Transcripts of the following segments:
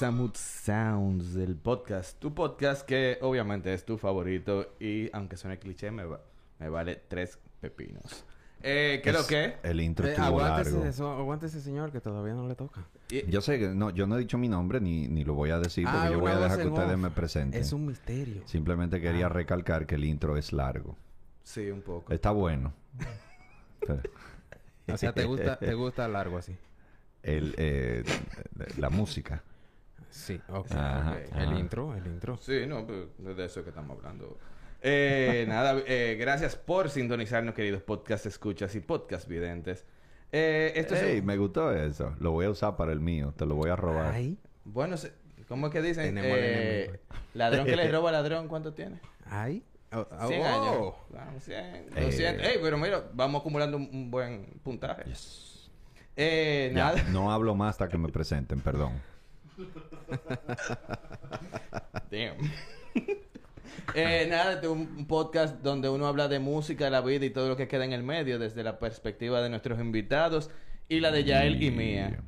Bienvenidos a Mood Sounds, el podcast. Tu podcast que obviamente es tu favorito y aunque suene cliché, me, va- me vale tres pepinos. Eh, ¿Qué es lo que? El intro Eh, estuvo aguántese, largo. eso, aguántese, señor, que todavía no le toca. Y- Yo sé que no, yo no he dicho mi nombre ni, ni lo voy a decir porque Ah, yo voy a dejar que ustedes off. me presenten. Es un misterio. Simplemente quería recalcar que el intro es largo. Sí, un poco. Está bueno. O sea, ¿te gusta, te gusta largo así? el, eh, la música. Sí, ok. Ajá, ok. ajá. El intro, el intro. Sí, no, pues de eso que estamos hablando. Eh, nada, eh, gracias por sintonizarnos, queridos podcast escuchas y podcast videntes. Eh, esto es Ey, un- me gustó eso. Lo voy a usar para el mío. Te lo voy a robar. Ay, Bueno, se- ¿cómo es que dicen? Eh, ladrón que le roba a ladrón, ¿cuánto tiene? ay. Oh, oh, 100 oh. años. Vamos, 100, Eh. 200. Ey, pero mira, vamos acumulando un, un buen puntaje. Eh, Ya, no hablo más hasta que me presenten, perdón. Damn. Eh, nada, este es un podcast donde uno habla de música, la vida y todo lo que queda en el medio desde la perspectiva de nuestros invitados y la de Yael y mía.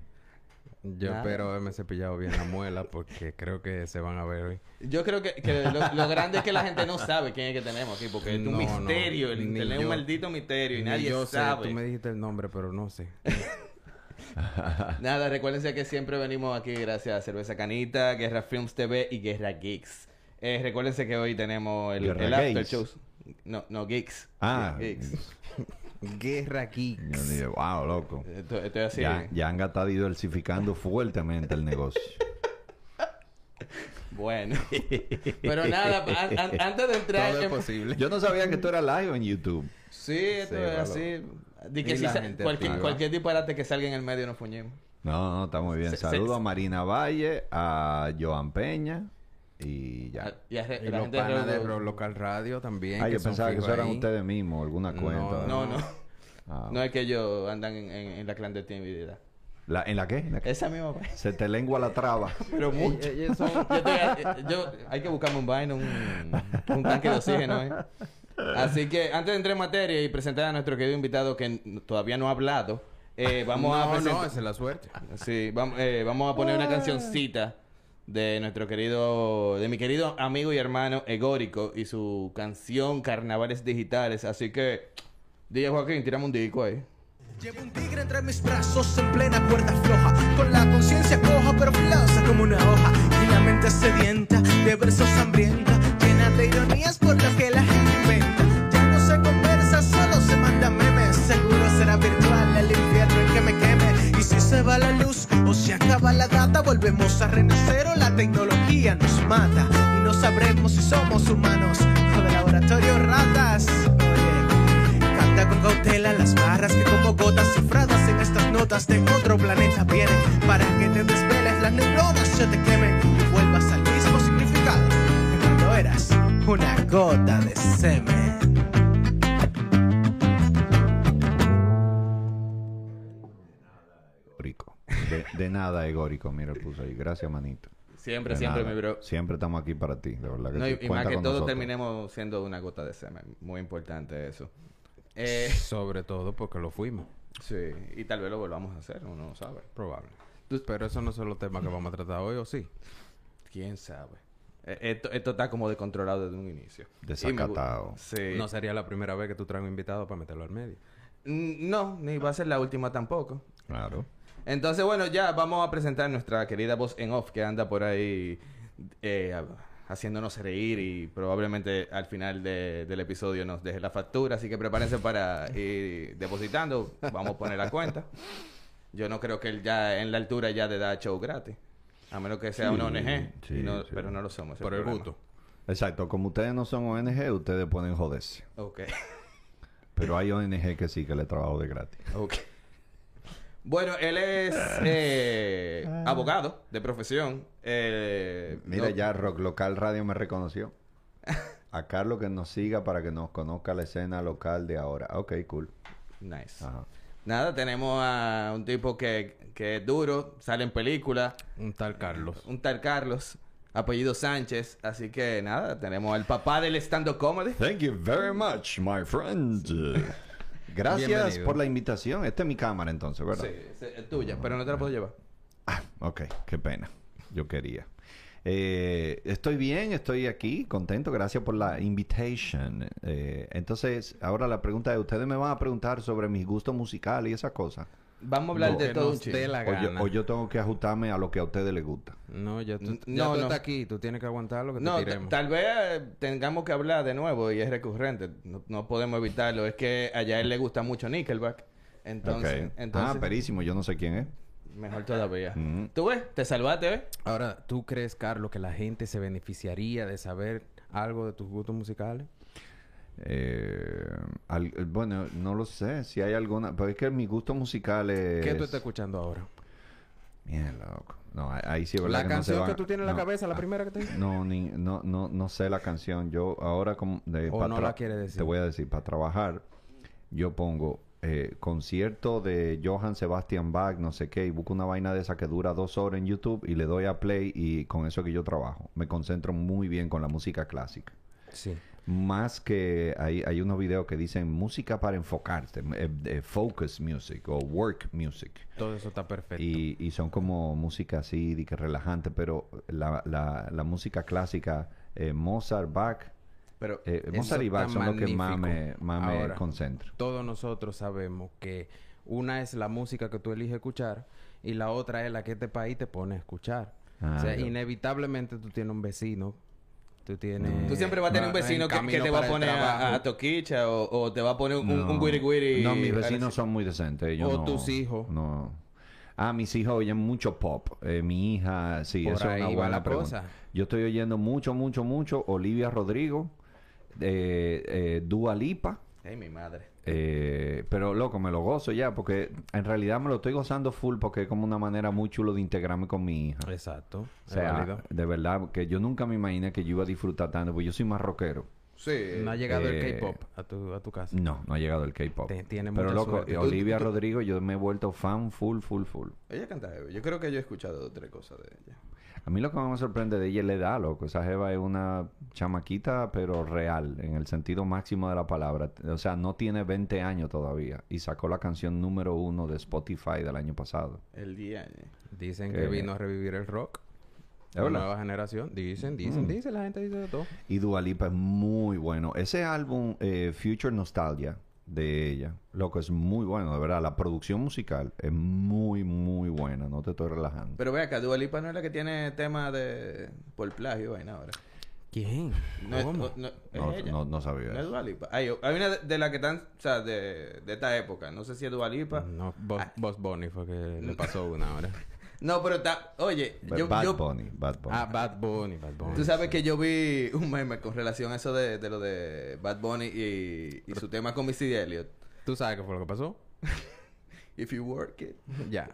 Yo Nada. espero haberme cepillado bien la muela porque creo que se van a ver hoy. Yo creo que, que lo, lo grande es que la gente no sabe quién es que tenemos aquí, porque es un misterio, no, el internet es un maldito misterio y nadie yo sé, sabe. tú me dijiste el nombre, pero no sé. Nada, recuérdense que siempre venimos aquí gracias a Cerveza Canita, Guerra Films TV y Guerra Geeks. Eh, recuérdense que hoy tenemos el, after show. No, no, Geeks. Ah, Geeks. Guerra. Yo dije, wow, loco. Estoy, estoy así. Ya, Yanga está diversificando fuertemente el negocio. Bueno. Pero nada, an- an- antes de entrar... Todo es posible. Yo no sabía que tú eras live en YouTube. Sí, esto Sí, es así. Di que Y si la sa- gente cualquier, cualquier disparate que salga en el medio nos fuñemos. No, no, está muy bien. Se- se- Saludo a Marina Valle, a Joan Peña y ya. Ah, Y, a Y la los gente panas de Local Radio también. Ay, que yo pensaba que eso eran ustedes mismos, alguna cuenta. No, no. Ah. No es que ellos andan en, en- en la clandestinidad. La- ¿En la qué? ¿En la qué? Esa misma vaina. Se te lengua la traba. Pero mucho. Yo, estoy- eh, yo- hay que buscarme un vaino, un, un tanque de oxígeno. ¿eh? Así que antes de entrar en materia y presentar a nuestro querido invitado que todavía no ha hablado, eh, vamos a no, presentar. no, esa es la suerte. Sí, vamos, eh, vamos a poner una cancioncita de nuestro querido, de mi querido amigo y hermano Egórico y su canción Carnavales Digitales. Así que, DJ Joaquín, tirame un disco ahí. Llevo un tigre entre mis brazos en plena cuerda floja, con la conciencia coja pero filosa como una hoja, y la mente sedienta de versos hambrienta, de ironías por lo que la gente inventa. Ya no se conversa, solo se manda memes, seguro será virtual el infierno en que me queme. Y si se va la luz o se acaba la data, volvemos a renacer o la tecnología nos mata. Y no sabremos si somos humanos o de laboratorio ratas. Canta con cautela las barras que como gotas cifradas en estas notas de otro planeta vienen para que te desveles, las neuronas se te quemen una gota de semen. Egórico. De, de nada, Egórico. Mira, puso ahí. Gracias, manito. Siempre, De siempre, nada. mi bro. Siempre estamos aquí para ti, de verdad que No, sí. y, y más Cuenta que con todo nosotros. terminemos siendo una gota de semen. Muy importante eso. Eh, Sobre todo porque lo fuimos. sí, y tal vez lo volvamos a hacer, uno no sabe. Probable. Tú- Pero eso no son los temas que vamos a tratar hoy, ¿o sí? ¿Quién sabe? Eh, Esto, esto está como descontrolado desde un inicio. Desacatado. Sí. No sería la primera vez que tú traes un invitado para meterlo al medio. Mm, No, ni va a ser la última tampoco. Claro. Entonces, bueno, ya vamos a presentar nuestra querida voz en off que anda por ahí eh, haciéndonos reír y probablemente al final de- del episodio nos deje la factura. Así que prepárense para ir depositando. Vamos a poner la cuenta. Yo no creo que él ya en la altura ya de dar show gratis. A menos que sea Sí, una ONG. sí, y no- sí. Pero no lo somos. Por el gusto. Exacto. Como ustedes no son ONG, ustedes pueden joderse. Ok. Pero hay ONG que sí que le trabajo de gratis. Ok. Bueno, él es eh, abogado de profesión. Eh, Mira, no- ya Rock Local Radio me reconoció. A Carlos que nos siga para que nos conozca la escena local de ahora. Ok, cool. Nice. Ajá. Nada, tenemos a un tipo que, que es duro, sale en película, Un tal Carlos. un tal Carlos, apellido Sánchez. Así que nada, tenemos al papá del stand-up comedy. Thank you very much, my friend. Gracias Bienvenido. por la invitación. Esta es mi cámara entonces, ¿verdad? Sí, es, es tuya, pero no te la puedo llevar. Ah, ok, qué pena. yo quería. Eh, estoy bien, estoy aquí, contento, gracias por la invitation. Eh, entonces, ahora la pregunta es, ¿ustedes me van a preguntar sobre mis gustos musicales y esas cosas? Vamos a hablar No, de todo dé chingo. la O yo, gana. o yo tengo que ajustarme a lo que a ustedes les gusta. No, ya tú, ya no, tú no. estás aquí. Tú tienes que aguantar lo que No, te tiremos. tal vez eh, tengamos que hablar de nuevo y es recurrente. No, no podemos evitarlo. Es que allá a él le gusta mucho Nickelback. Entonces, Ok. entonces ah, perísimo, yo no sé quién es. Mejor todavía. Mm. ¿Tú ves? ¿Te salvaste, eh? Ahora, ¿tú crees, Carlos, que la gente se beneficiaría de saber algo de tus gustos musicales? Eh, al- eh, bueno, no lo sé, si hay alguna, pero es que mi gusto musical es... ¿Qué tú estás escuchando ahora? Mierda, loco. No, ahí- sí es verdad La que no se canción van- que tú tienes en la cabeza, la primera que te dije. No, ni, no, no, no sé la canción. Yo ahora como de, O no tra- la quiere decir. Te voy a decir, para trabajar, yo pongo eh, concierto de Johann Sebastian Bach, no sé qué, y busco una vaina de esa que dura dos horas en YouTube y le doy a play y con eso que yo trabajo. Me concentro muy bien con la música clásica. Sí. Más que hay, hay unos videos que dicen música para enfocarte, eh, eh, focus music o work music. Todo eso está perfecto. Y, y son como música así, de que relajante, pero la, la, la música clásica, Mozart, Bach, Pero eh, Mozart y Bach son los que más me, más me concentro. Todos nosotros sabemos que una es la música que tú eliges escuchar y la otra es la que este país te pone a escuchar. Ah, o sea, yo- inevitablemente tú tienes un vecino. Tú tienes... tú siempre vas a tener un vecino que, te va a poner a, a toquicha o, o te va a poner un, un No. guiri guiri. No, mis vecinos son muy decentes. ellos O no- tus hijos. No. Ah, mis hijos oyen mucho pop. Eh, mi hija, sí, Por eso es una buena la pregunta. cosa. Yo estoy oyendo mucho, mucho, mucho Olivia Rodrigo, eh, eh, Dua Lipa. Ay, mi madre. Eh, pero loco, me lo gozo ya, porque en realidad me lo estoy gozando full porque es como una manera muy chulo de integrarme con mi hija. Exacto. O sea, de verdad que yo nunca me imaginé que yo iba a disfrutar tanto, porque yo soy más rockero. Sí. No ha llegado eh, el K-pop a tu, a tu casa. No, no ha llegado el K-pop. Tiene Pero mucha loco, suerte. eh, Tú- Olivia tú- Rodrigo, yo me he vuelto fan full, full, full. Ella canta. Yo creo que yo he escuchado dos o tres cosas de ella. A mí lo que más me sorprende de ella es la edad, loco. Esa jeva es una chamaquita, pero real, en el sentido máximo de la palabra. O sea, no tiene 20 años todavía. Y sacó la canción número uno de Spotify del año pasado. El día. eh. Dicen Que- que vino a revivir el rock. ¿Es La verdad? nueva generación. Dicen, dicen, Mm. dicen. La gente dice de todo. Y Dua Lipa es muy bueno. Ese álbum, eh, Future Nostalgia, de ella, loco, es muy bueno, de verdad. La producción musical es muy, muy buena. No te estoy relajando. Pero ve acá, Dua Lipa no es la que tiene tema de... por plagio vaina ahora. ¿Quién? No no, no- es no, ella. no, no sabía No es eso. Dua Lipa. Hay, hay una de, de la que están, o sea, de, de esta época. No sé si es Dua Lipa. No, Boss, Ah. Boss Bunny fue que le pasó una hora. No, pero está... Oye, yo... Bad yo- Bunny, Bad Bunny. Ah, Bad Bunny, Bad Bunny. Tú sabes que yo vi un meme con relación a eso de, de lo de Bad Bunny y, y su tema con Missy Elliott. ¿Tú sabes qué fue lo que pasó? If you work it. Ya.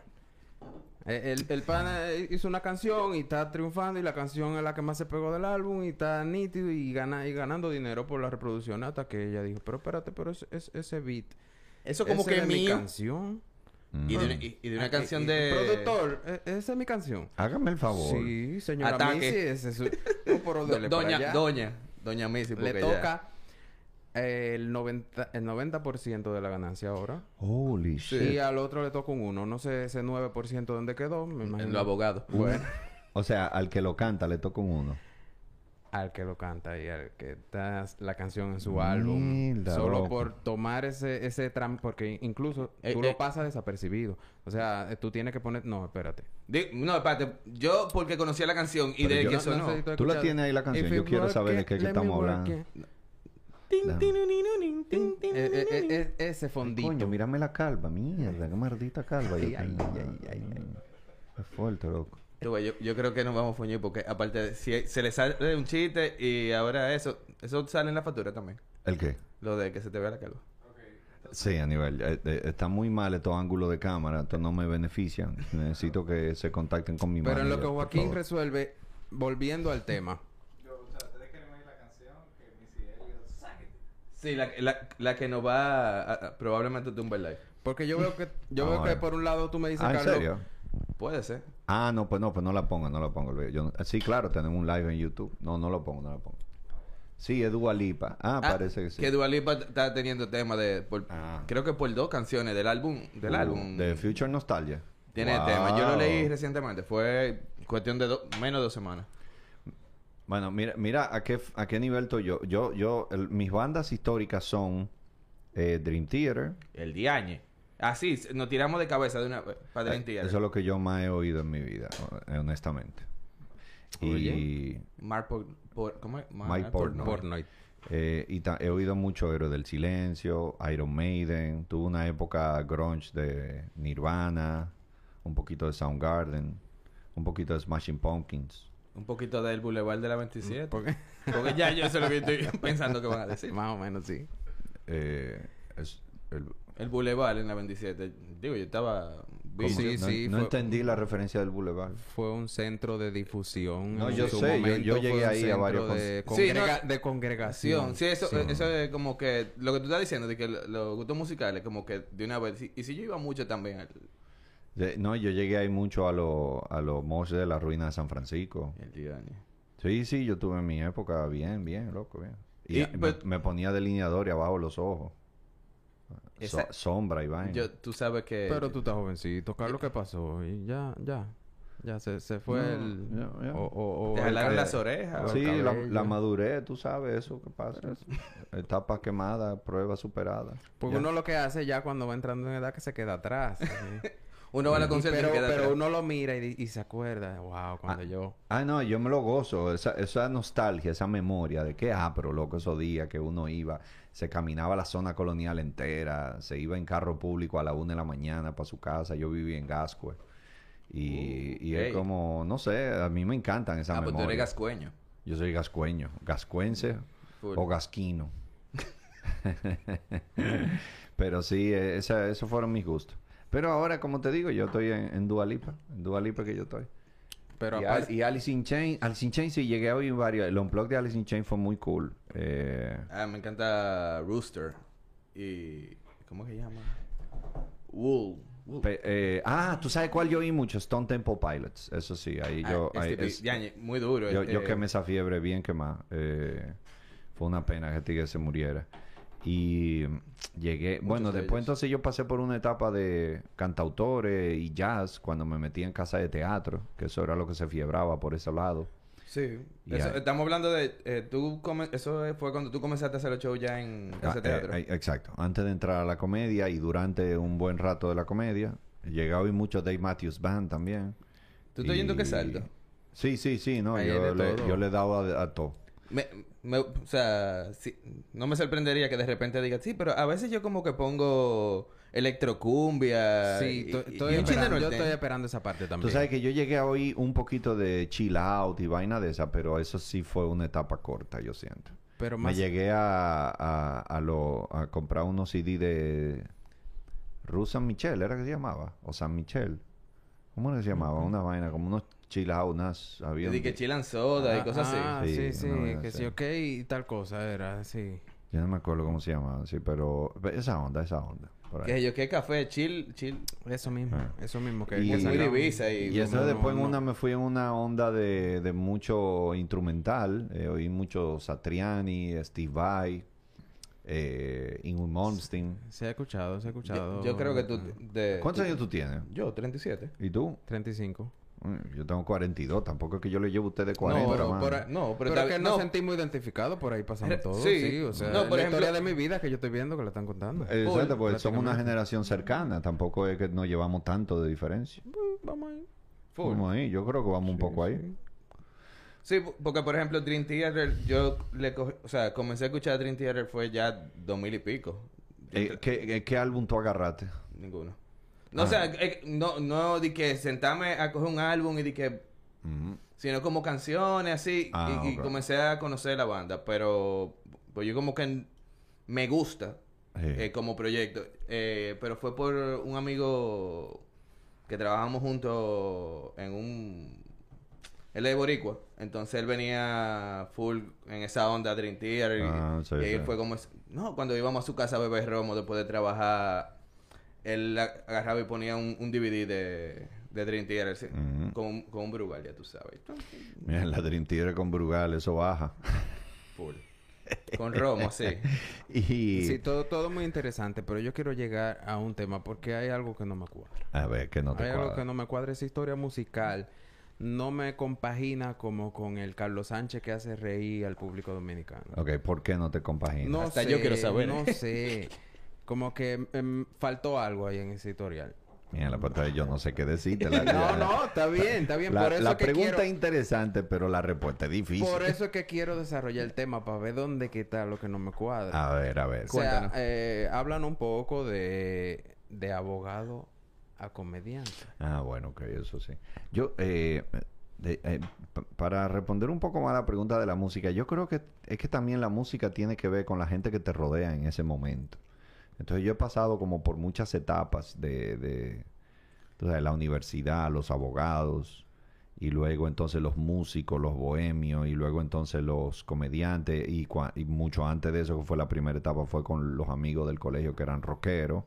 Eh, El, el pana eh, hizo una canción y está triunfando y la canción es la que más se pegó del álbum y está nítido y, gana, y ganando dinero por la reproducción hasta que ella dijo, pero espérate, pero es, es- ese beat. Eso como ese que es es mi canción. Y de, una- y- y de una Ah, canción de... Productor, eh, esa es mi canción. Hágame el favor. Sí, señora Ataque. Missy, ese es su... No, pero Do- dele doña, allá. doña, doña Missy. Le porque ya- toca el 90%, el 90% de la ganancia ahora. Holy Sí. shit. Y al otro le toca un 1. No sé ese 9% dónde quedó. Me imagino. En los abogados. Bueno, O sea, al que lo canta le toca un uno. Al que lo canta y al que da la canción en su álbum. Solo loco. por tomar ese, ese tram, porque incluso Eh, tú eh. lo pasas desapercibido. O sea, eh, tú tienes que poner. No, espérate. No, espérate. Yo porque conocía la canción y Pero de que no- sonó... si Tú la tienes ahí la canción. If Yo quiero saber de it, qué estamos hablando. Eh, eh, eh, eh, ese fondito. Coño, mírame la calva. Mierda, qué maldita calva. Ay, ay, ay, ay. Es fuerte, loco. Yo, yo creo que nos vamos a fuñir porque aparte de, si se le sale un chiste y ahora eso, eso sale en la factura también. ¿El qué? Lo de que se te vea la calva. Sí, a nivel. eh, eh, está muy mal estos ángulos de cámara. Esto no me beneficia. Necesito que se contacten con mi Pero en lo que Joaquín resuelve, volviendo al tema. Sí, la, la, la que nos va a, a- probablemente tumbar el live. Porque yo veo que yo Vamos veo que por un lado tú me dices, Ah, ¿en Carlos, serio? Puede ser. Ah, no, pues no, pues no la pongo, no la pongo. Yo no- sí, claro, tenemos un live en YouTube. No, no lo pongo, no lo pongo. Sí, es Dua Lipa. Ah, Ah, parece que sí. Que Dua Lipa está teniendo tema de... por- Ah. Creo que por dos canciones del álbum... Del Uh, álbum... De Future Nostalgia. Tiene Wow. tema. Yo lo leí recientemente. Fue cuestión de do- menos de dos semanas. Bueno, mira, mira a qué, a qué nivel estoy yo. Yo, yo, el- mis bandas históricas son eh, Dream Theater. El diañe. Así, nos tiramos de cabeza de una para Eh, Theater. Eso es lo que yo más he oído en mi vida, honestamente. Y. Mark Por- Por- ¿Cómo es? Mike Portnoy. Portnoy. eh, y he oído mucho Héroe del Silencio, Iron Maiden. Tuve una época grunge de Nirvana, un poquito de Soundgarden, un poquito de Smashing Pumpkins. Un poquito del Boulevard de la 27. ¿Por qué? Porque ya yo sé lo que estoy pensando que van a decir. Más o menos, sí. Eh, es el- El Boulevard en la 27. Digo, yo estaba... ¿cómo? Sí, no, sí, no fue- entendí la referencia del Boulevard. Fue un centro de difusión. No, yo sé, yo- llegué ahí a varios de, con- Sí, congrega- no- de congregación. Sí, eso, Sí. eso es como que... Lo que tú estás diciendo, de que lo- los gustos musicales, como que de una vez... Y si yo iba mucho también al... De- no, yo llegué ahí mucho a los a los mosh de la ruina de San Francisco. El. Sí, sí, yo tuve mi época bien, bien, loco, bien. Y, Y, a- me- pues- me, ponía delineador y abajo los ojos. So- sombra y vaina. Yo, tú sabes que... Pero tú estás jovencito. Carlos, ¿qué pasó? Y ya, ya. Ya se, se fue No, el... ya, ya. O, o, o Te el jalaron las orejas. Sí, la, madurez, tú sabes eso que pasa. Etapa quemada, prueba superada. Porque Ya. uno lo que hace ya cuando va entrando en edad que se queda atrás. Uno va a la concierto y pero, queda pero atrás. uno lo mira y, y se acuerda. Wow, cuando yo... Ah, no, yo me lo gozo. Esa, esa nostalgia, esa memoria de que, ah, pero loco, esos días que uno iba, se caminaba la zona colonial entera, se iba en carro público a la una de la mañana para su casa. Yo vivía en Gascue. Y, y es como, no sé, a mí me encantan esas Ah, pues tú eres gascueño. Yo soy gascueño, gascuense Full. o gasquino. Pero sí, eh, esa- esos fueron mis gustos. Pero ahora, como te digo, yo estoy en, en Dua Lipa. En Dua Lipa que yo estoy. Pero y, aparte- Al- y Alice in Chains, Alice in Chains sí llegué a oír varios. El unplug de Alice in Chains fue muy cool. Eh, Ah, me encanta Rooster. Y... ¿Cómo que se llama? Wool. Wool. pe- eh, ah, ¿tú sabes cuál yo oí mucho? Stone Temple Pilots. Eso sí, ahí Ah, yo... este ahí es- muy duro. yo, yo quemé esa fiebre bien quemada. Eh, fue una pena que el tigre se muriera. Y mm, llegué... bueno, de después ellos. entonces yo pasé por una etapa de cantautores y jazz cuando me metí en casa de teatro. Que eso era lo que se fiebraba por ese lado. Sí. Y Eso- estamos hablando de... eh, tú come- eso fue cuando tú comenzaste a hacer el show ya en Ah, casa de teatro. eh, eh, exacto. Antes de entrar a la comedia y durante un buen rato de la comedia, llegué a oír mucho Dave Matthews Band también. ¿Tú estás oyendo Y- que salto? Sí, sí, sí, no, Ahí yo le, yo le he dado a, a todo. Me, me- o sea, sí, no me sorprendería que de repente diga, sí, pero a veces yo como que pongo electrocumbia. Sí, y- estoy un esperando, yo estoy esperando esa parte también. Tú sabes que yo llegué a oír un poquito de chill out y vaina de esa, pero eso sí fue una etapa corta, yo siento. Pero Me más... llegué a, a, a, lo, a comprar unos CD de Rusan Michel, ¿era que se llamaba? O San Michel. ¿Cómo le se llamaba? Una vaina, como unos chill out, unas... Había Y que chilan soda y Ah, cosas así. Ah, Sí, sí, sí, que así. sí, ok, y tal cosa era, sí. Yo no me acuerdo cómo se llamaba, sí, pero... Esa onda, esa onda. Por ahí. Que yo, ¿qué café? Chill, chill. Eso mismo, Ah. eso mismo que... Y- que muy. Ibiza y... Y eso no, después en no. una me fui en una onda de, de mucho instrumental. Eh, oí mucho Satriani, Steve Vai, eh, Ingrid Malmsteen. Se ha escuchado, se ha escuchado. Yo, yo creo que tú... De, ¿Cuántos tú- años tú tienes? Yo, 37. ¿Y tú? 35. Yo tengo 42. Tampoco es que yo le llevo a ustedes 40. no, por ahí- no, pero... Pero, que nos no, sentimos identificados por ahí pasando Eh, todo. sí. Sí, o sea, No, por la ejemplo- historia de mi vida que yo estoy viendo que la están contando. Exacto, pues somos una generación cercana. Tampoco es que nos llevamos tanto de diferencia. Vamos ahí. full. Vamos ahí. Yo creo que vamos un poco ahí. Sí, po- porque por ejemplo Dream Theater, yo le cogí, o sea, comencé a escuchar Dream Theater fue ya dos mil y pico. Eh, ¿qué, qué álbum tú agarraste? Ninguno. No, Ah. o sea, eh, no, no di que sentarme a coger un álbum y di que, sino como canciones así, Ah, y, y comencé a conocer la banda, pero pues yo como que me gusta Sí. eh, como proyecto, eh, pero fue por un amigo que trabajamos juntos en un... Él es de Boricua, entonces él venía full en esa onda Dream Theater y, Ah, sí, y ahí sí. fue como... No, cuando íbamos a su casa a beber romo después de trabajar, él agarraba y ponía un, un DVD de, de Dream Theater sí, con, un- con un Brugal, ya tú sabes. Mira, la Dream Theater con Brugal, eso baja. Full. Con Romo, sí. Y... Sí, todo, todo muy interesante, pero yo quiero llegar a un tema porque hay algo que no me cuadra. A ver, que no te Hay algo cuadra. que no me cuadra. Esa historia musical no me compagina como con el Carlos Sánchez que hace reír al público dominicano. Ok, ¿por qué no te compaginas? No Hasta sé, yo quiero saber. No sé. Como que em, faltó algo ahí en ese editorial. Mira, la pata, yo no sé qué decirte. La, No, no, está bien, está bien. La, por eso la que pregunta quiero... es interesante, pero la respuesta es difícil. Por eso es que quiero desarrollar el tema para ver dónde que está lo que no me cuadra. A ver, a ver. o sea, eh, hablan un poco de, de abogado a comediante. Ah, bueno, ok, eso sí. Yo, eh, de- eh, para responder un poco más a la pregunta de la música, yo creo que es que también la música tiene que ver con la gente que te rodea en ese momento. Entonces yo he pasado como por muchas etapas de, de, la universidad, los abogados, y luego entonces los músicos, los bohemios, y luego entonces los comediantes, y, cua- y mucho antes de eso, que fue la primera etapa, fue con los amigos del colegio que eran rockeros.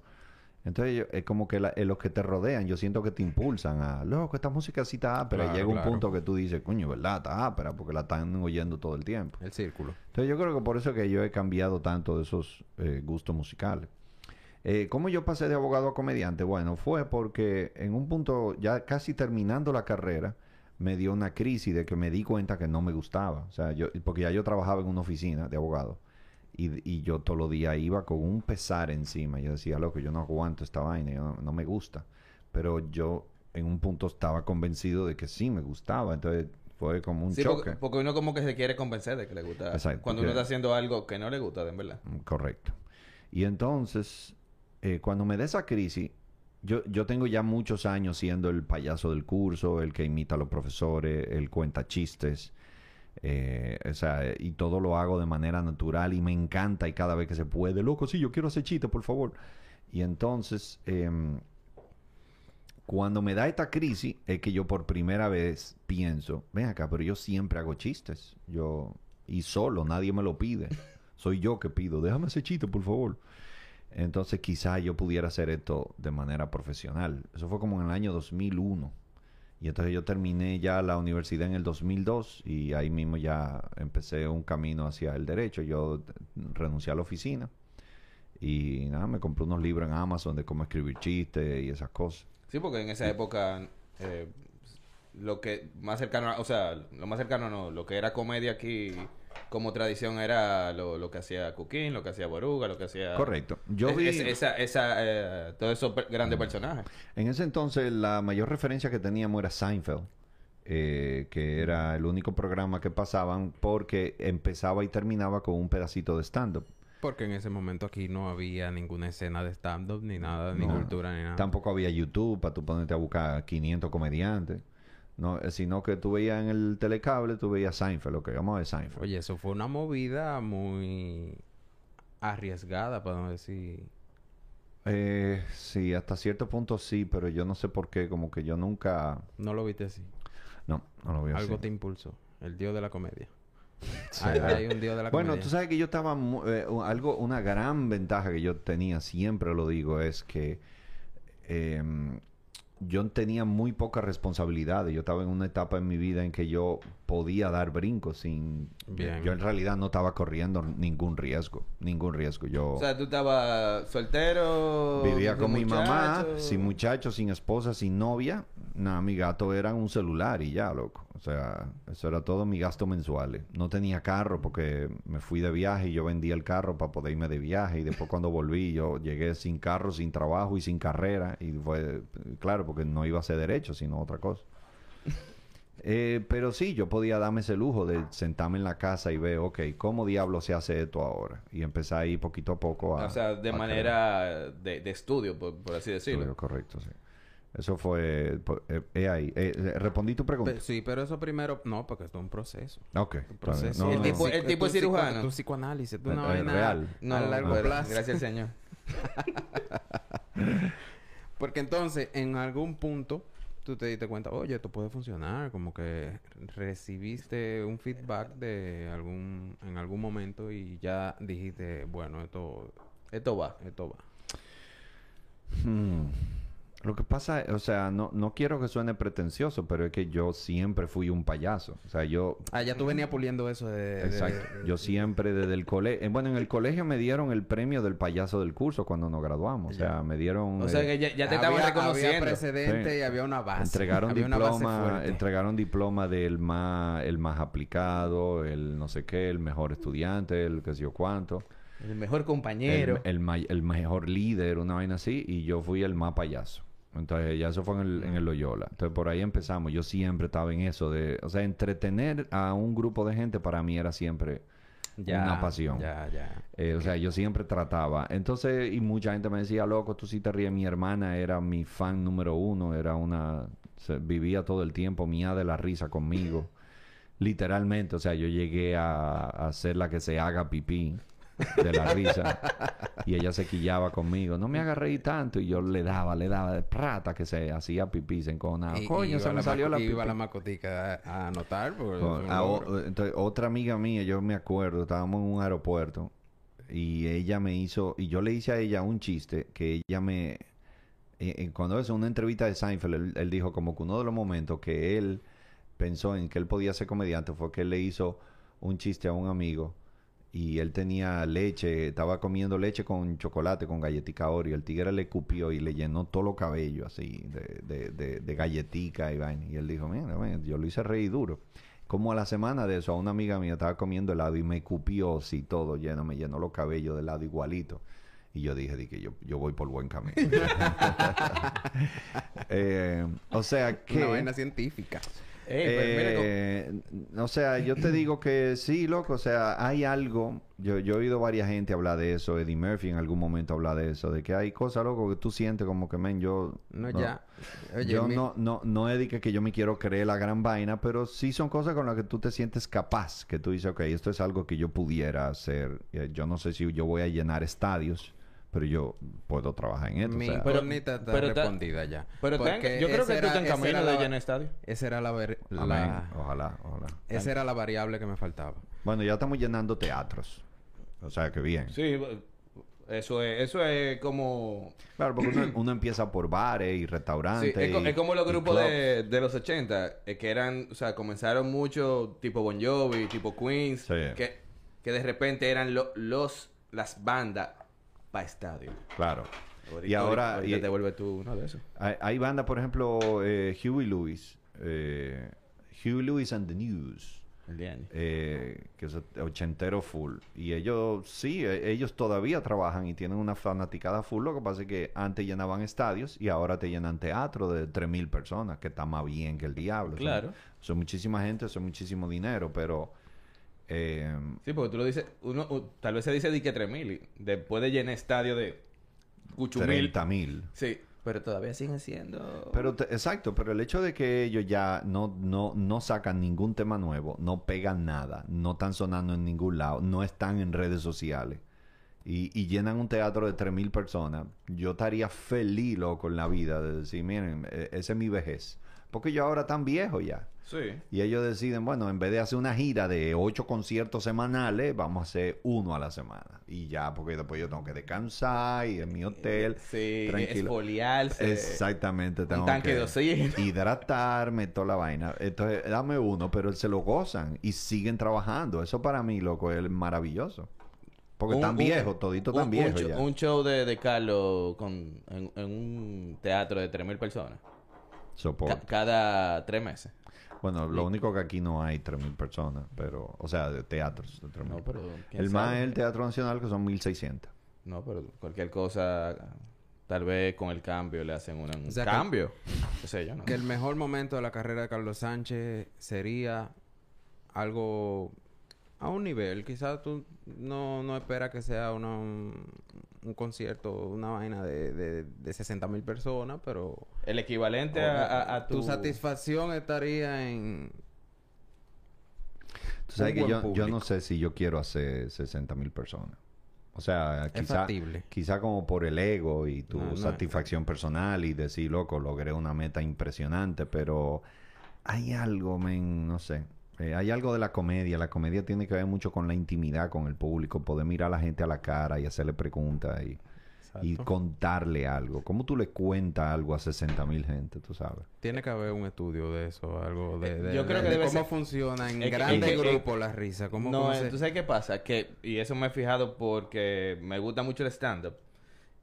Entonces yo- es como que la- los que te rodean, yo siento que te impulsan a, loco, esta música sí está ápera. y Claro, llega un punto que tú dices, coño, ¿verdad? Está ápera, porque la están oyendo todo el tiempo. El círculo. Entonces yo creo que por eso que yo he cambiado tanto de esos eh, gustos musicales. Eh, ¿Cómo yo pasé de abogado a comediante? Bueno, fue porque en un punto, ya casi terminando la carrera, me dio una crisis de que me di cuenta que no me gustaba. O sea, yo, porque ya yo trabajaba en una oficina de abogado. Y, y yo todos los días iba con un pesar encima. Yo decía, loco, yo no aguanto esta vaina, yo no, no me gusta. Pero yo en un punto estaba convencido de que sí me gustaba. Entonces fue como un Sí, choque. porque, porque uno como que se quiere convencer de que le gusta. Exacto, Cuando uno está haciendo algo que no le gusta, de verdad. Correcto. Y entonces, eh, cuando me da esa crisis, yo, yo tengo ya muchos años siendo el payaso del curso, el que imita a los profesores, el cuenta chistes. eh, o sea, eh, y todo lo hago de manera natural y me encanta y cada vez que se puede, loco, sí, yo quiero hacer chistes, por favor. Y entonces, em, cuando me da esta crisis, es que yo por primera vez pienso, ven acá, pero yo siempre hago chistes. Yo, y solo, nadie me lo pide. Soy yo que pido, déjame hacer chiste, por favor. Entonces quizá yo pudiera hacer esto de manera profesional. Eso fue como en el año 2001. Y entonces yo terminé ya la universidad en el 2002 y ahí mismo ya empecé un camino hacia el derecho. Yo renuncié a la oficina y nada, me compré unos libros en Amazon de cómo escribir chistes y esas cosas. Sí, porque en esa época eh, lo que más cercano, a- o sea, lo más cercano no, lo que era comedia aquí como tradición era lo, lo que hacía Cuquín, lo que hacía Boruga, lo que hacía... Correcto. Yo Es- vi... es- esa, esa, eh, todos esos grandes personajes. En ese entonces la mayor referencia que teníamos era Seinfeld, eh, que era el único programa que pasaban porque empezaba y terminaba con un pedacito de stand-up. Porque en ese momento aquí no había ninguna escena de stand-up, ni nada, ni cultura, ni nada. Tampoco había YouTube para tú ponerte a buscar 500 comediantes. No, eh, sino que tú veías en el telecable, tú veías Seinfeld, lo que vamos a ver Seinfeld. Oye, eso fue una movida muy arriesgada, para no decir... Eh, sí, hasta cierto punto sí, pero yo no sé por qué, como que yo nunca... No lo viste así. No, no lo Algo así. te impulsó. El dios de la comedia. Sí. Hay, hay un dios de la Bueno, comedia. tú sabes que yo estaba... eh, algo, una gran ventaja que yo tenía, siempre lo digo, es que... em, yo tenía muy pocas responsabilidades. Yo estaba en una etapa en mi vida en que yo podía dar brincos sin... Bien. Yo en realidad no estaba corriendo ningún riesgo. Ningún riesgo. Yo O sea, tú estabas soltero... vivía con mi mamá, sin muchachos, sin esposa, sin novia. Nada, mi gato era un celular y ya, loco. O sea, eso era todo mi gasto mensual. No tenía carro porque me fui de viaje y yo vendía el carro para poder irme de viaje. Y después cuando volví, yo llegué sin carro, sin trabajo y sin carrera. Y fue, claro, porque no iba a ser derecho, sino otra cosa. Eh, pero sí, yo podía darme ese lujo de sentarme en la casa y ver, ok, ¿cómo diablo se hace esto ahora? Y empezar ahí poquito a poco a... O sea, de manera de, de estudio, por, por así decirlo. Estudio, correcto, sí. Eso fue... po- eh, eh, ahí. Eh, respondí tu pregunta. Sí, pero eso primero... No, porque esto es un proceso. ok. Un proceso. No, El no, tipo- no. el tipo es cirujano. Tu psicoanálisis. Eh, vaina real. No, a largo no, plazo. gracias al Señor. Porque entonces, en algún punto, tú te diste cuenta, oye, esto puede funcionar. Como que recibiste un feedback de algún... En algún momento y ya dijiste, bueno, esto... Esto va. Esto va. Hmm. Lo que pasa, o sea, no, no quiero que suene pretencioso, pero es que yo siempre fui un payaso. O sea, yo... Ah, ya tú venías puliendo eso de... de- Exacto. Yo siempre desde el colegio... bueno, en el colegio me dieron el premio del payaso del curso cuando nos graduamos. O sea, me dieron... O sea, eh, que ya, ya te Había- estaban Había reconociendo. precedente Sí. y había una base. Entregaron Había una base diploma, entregaron diploma del más, el más aplicado, el no sé qué, el mejor estudiante, el qué sé yo cuánto, El mejor el, compañero. el, ma- el mejor líder, una vaina así, y yo fui el más payaso. Entonces, ya eso fue en el, en el Loyola. Entonces, por ahí empezamos. Yo siempre estaba en eso de... O sea, entretener a un grupo de gente para mí era siempre una pasión. Ya, ya. Eh, o sea, yo siempre trataba. Entonces, y mucha gente me decía, loco, tú sí te ríes. Mi hermana era mi fan número uno. Era una... se- vivía todo el tiempo mía de la risa conmigo. Literalmente. O sea, yo llegué a, a hacer la que se haga pipí de la risa. y ella se quillaba conmigo. No me haga reír tanto. Y yo le daba, le daba de prata que se hacía pipí, se enconaba. Y- Coño, iba se me salió la Iba pipí. la macotica a, a anotar. a o- entonces, otra amiga mía, yo me acuerdo, estábamos en un aeropuerto y ella me hizo, y yo le hice a ella un chiste que ella me, eh, eh, cuando es una entrevista de Seinfeld, él, él dijo como que uno de los momentos que él pensó en que él podía ser comediante fue que él le hizo un chiste a un amigo y él tenía leche, estaba comiendo leche con chocolate, con galletica Oreo. El tigre le cupió y le llenó todo los cabellos así de, de, de, de galletica y vaina. Y él dijo, mira, mira, yo lo hice reír duro. Como a la semana de eso, a una amiga mía estaba comiendo helado y me cupió así todo lleno, me llenó los cabellos de helado igualito. Y yo dije, di que yo, yo voy por buen camino. Eh, o sea que... Una vaina científica. Pues, Eh, o sea, yo te digo que sí, loco. O sea, hay algo. Yo, yo he oído varias gente hablar de eso. Eddie Murphy en algún momento habla de eso. De que hay cosas, loco, que tú sientes como que, men, yo... No, ya. Oye, yo mi- no, no, no es que, que yo me quiero creer la gran vaina, pero sí son cosas con las que tú te sientes capaz. Que tú dices, ok, esto es algo que yo pudiera hacer. Eh, Yo no sé si yo voy a llenar estadios, pero yo puedo trabajar en esto. Mi o sea, Pero- incógnita está pero respondida ya. pero está en- Porque yo creo que tú estás en camino de llenar estadio. Esa era la, ver- amén. Ojalá, ojalá. esa era la variable que me faltaba. Bueno, ya estamos llenando teatros. O sea, que bien. Sí, eso es, eso es como... Claro, porque uno, uno empieza por bares y Sí, restaurantes. es, co- y- es como los grupos de, de los 80, eh, que eran, o sea, comenzaron mucho tipo Bon Jovi, tipo Queens, Sí. que, que de repente eran lo- los las bandas para estadio. Claro. Ahorita- y ahora ahorita y- te vuelves tú uno de esos. hay, hay bandas, por ejemplo, eh, Huey Lewis. eh, Huey Lewis and the News. Eh, que es ochentero full. Y ellos, sí, e- ellos todavía trabajan y tienen una fanaticada full. Lo que pasa es que antes llenaban estadios y ahora te llenan teatro de 3.000 personas, que está más bien que el diablo. Son- Claro. Son, muchísima gente, son muchísimo dinero, pero... eh, Sí, porque tú lo dices, uno, tal vez se dice di que 3000 y después de llenar estadio de 8000. 30 mil. Sí, pero todavía siguen siendo Pero te- exacto, pero el hecho de que ellos ya no, no, no sacan ningún tema nuevo, no pegan nada, no están sonando en ningún lado, no están en redes sociales y, y llenan un teatro de 3.000 personas, yo estaría feliz loco en la vida de decir, miren, eh, esa es mi vejez. Porque yo ahora tan viejo ya. Sí. Y ellos deciden, bueno, en vez de hacer una gira de ocho conciertos semanales, vamos a hacer uno a la semana. Y ya, porque después yo tengo que descansar y en mi hotel. Sí, tranquilo. esfoliarse. Exactamente. Tengo tanque que de oxígeno. Hidratarme, toda la vaina. Entonces, dame uno, pero se lo gozan y siguen trabajando. Eso para mí, loco, es maravilloso. Porque Un- viejos, toditos un- tan viejos un, show- ya. un show de, de Carlos con, en, en un teatro de 3000 personas. Soporte. Ca- cada tres meses. Bueno, lo único que aquí no hay 3.000 personas, pero... O sea, de teatros. de 3.000. No, pero. ¿quién el más es el Teatro Nacional, que son 1.600. No, pero cualquier cosa, tal vez con el cambio le hacen una- un O sea, que- cambio. Que el mejor momento de la carrera de Carlos Sánchez sería algo a un nivel. Quizás tú no, no esperas que sea una, un, concierto, una vaina de, de, de 60 mil personas, pero El equivalente a, a- a tu tu... satisfacción estaría en... Tú sabes Un que buen yo, yo no sé si yo quiero hacer 60 mil personas. O sea, quizá, quizá como por el ego y tu No, no es satisfacción personal y decir, loco, logré una meta impresionante, pero hay algo, men, no sé. Eh, hay algo de la comedia. La comedia tiene que ver mucho con la intimidad con el público, poder mirar a la gente a la cara y hacerle preguntas. Y, y contarle algo. ¿Cómo tú le cuentas algo a 60 mil gente, tú sabes? Tiene que haber un estudio de eso, algo de, Eh, de- yo creo de- que de debe cómo ser- funciona en Es que- grandes grupos la risa. ¿Cómo, No, cómo se- ¿tú sabes qué pasa? Que, y eso me he fijado porque me gusta mucho el stand-up.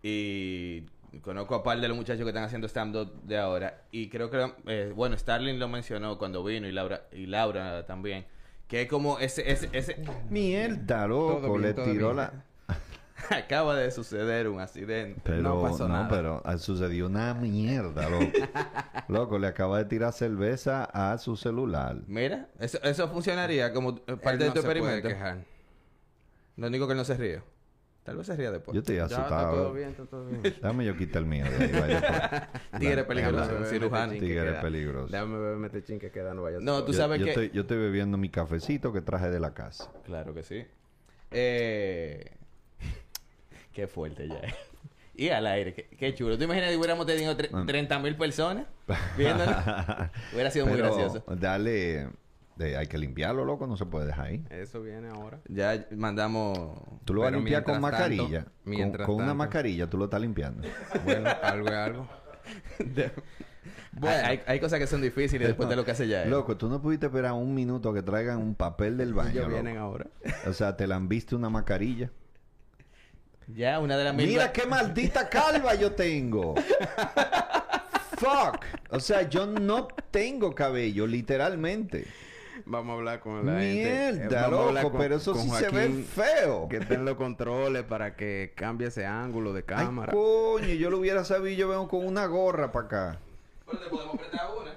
Y conozco a par de los muchachos que están haciendo stand-up de ahora. Y creo que, eh, bueno, Starling lo mencionó cuando vino y Laura, y Laura también. Que es como ese, ese, ese... Mierda, loco, Todo le tiró bien. la... Acaba de suceder un accidente. Pero No no, pasó nada. pero sucedió una mierda, loco. loco, le acaba de tirar cerveza a su celular. Mira, eso, eso funcionaría como parte Él de no tu se puede experimento. quejar. Lo único que él no se ríe. Tal vez se ría después. Yo estoy Ya, está asustado. todo bien, está todo bien. Dame yo quitar el mío de ahí, vaya. Tigre peligroso, cirujano. Tigre peligroso. Déjame beberme este chin que queda, no vaya a No, tú Yo- sabes yo que... Estoy, yo estoy bebiendo mi cafecito que traje de la casa. Claro que sí. Eh... Qué fuerte ya. Y al aire, qué, qué chulo. ¿Tú imaginas que hubiéramos tenido tre- Mm. 30 mil personas viéndonos? Hubiera sido muy gracioso. Dale... de- hay que limpiarlo, loco. No se puede dejar ahí. Eso viene ahora. Ya mandamos... Tú lo vas a limpiar con tanto- mascarilla. Con- una mascarilla tú lo estás limpiando. Bueno, algo es algo. Hay, hay- hay cosas que son difíciles después de lo que hace ya. él. Loco, tú no pudiste esperar un minuto a que traigan un papel del baño. Ellos loco. vienen ahora. O sea, te la han visto una mascarilla. Ya, una de las mil... Mira qué maldita calva yo tengo. Fuck. O sea, yo no tengo cabello, literalmente. Vamos a hablar con la gente. Eh, Mierda, vamos a hablar loco, con- pero eso sí se ve feo. Que estén los controles para que cambie ese ángulo de Ay, cámara. coño, yo lo hubiera sabido, yo vengo con una gorra para acá. Pero te podemos prestar una.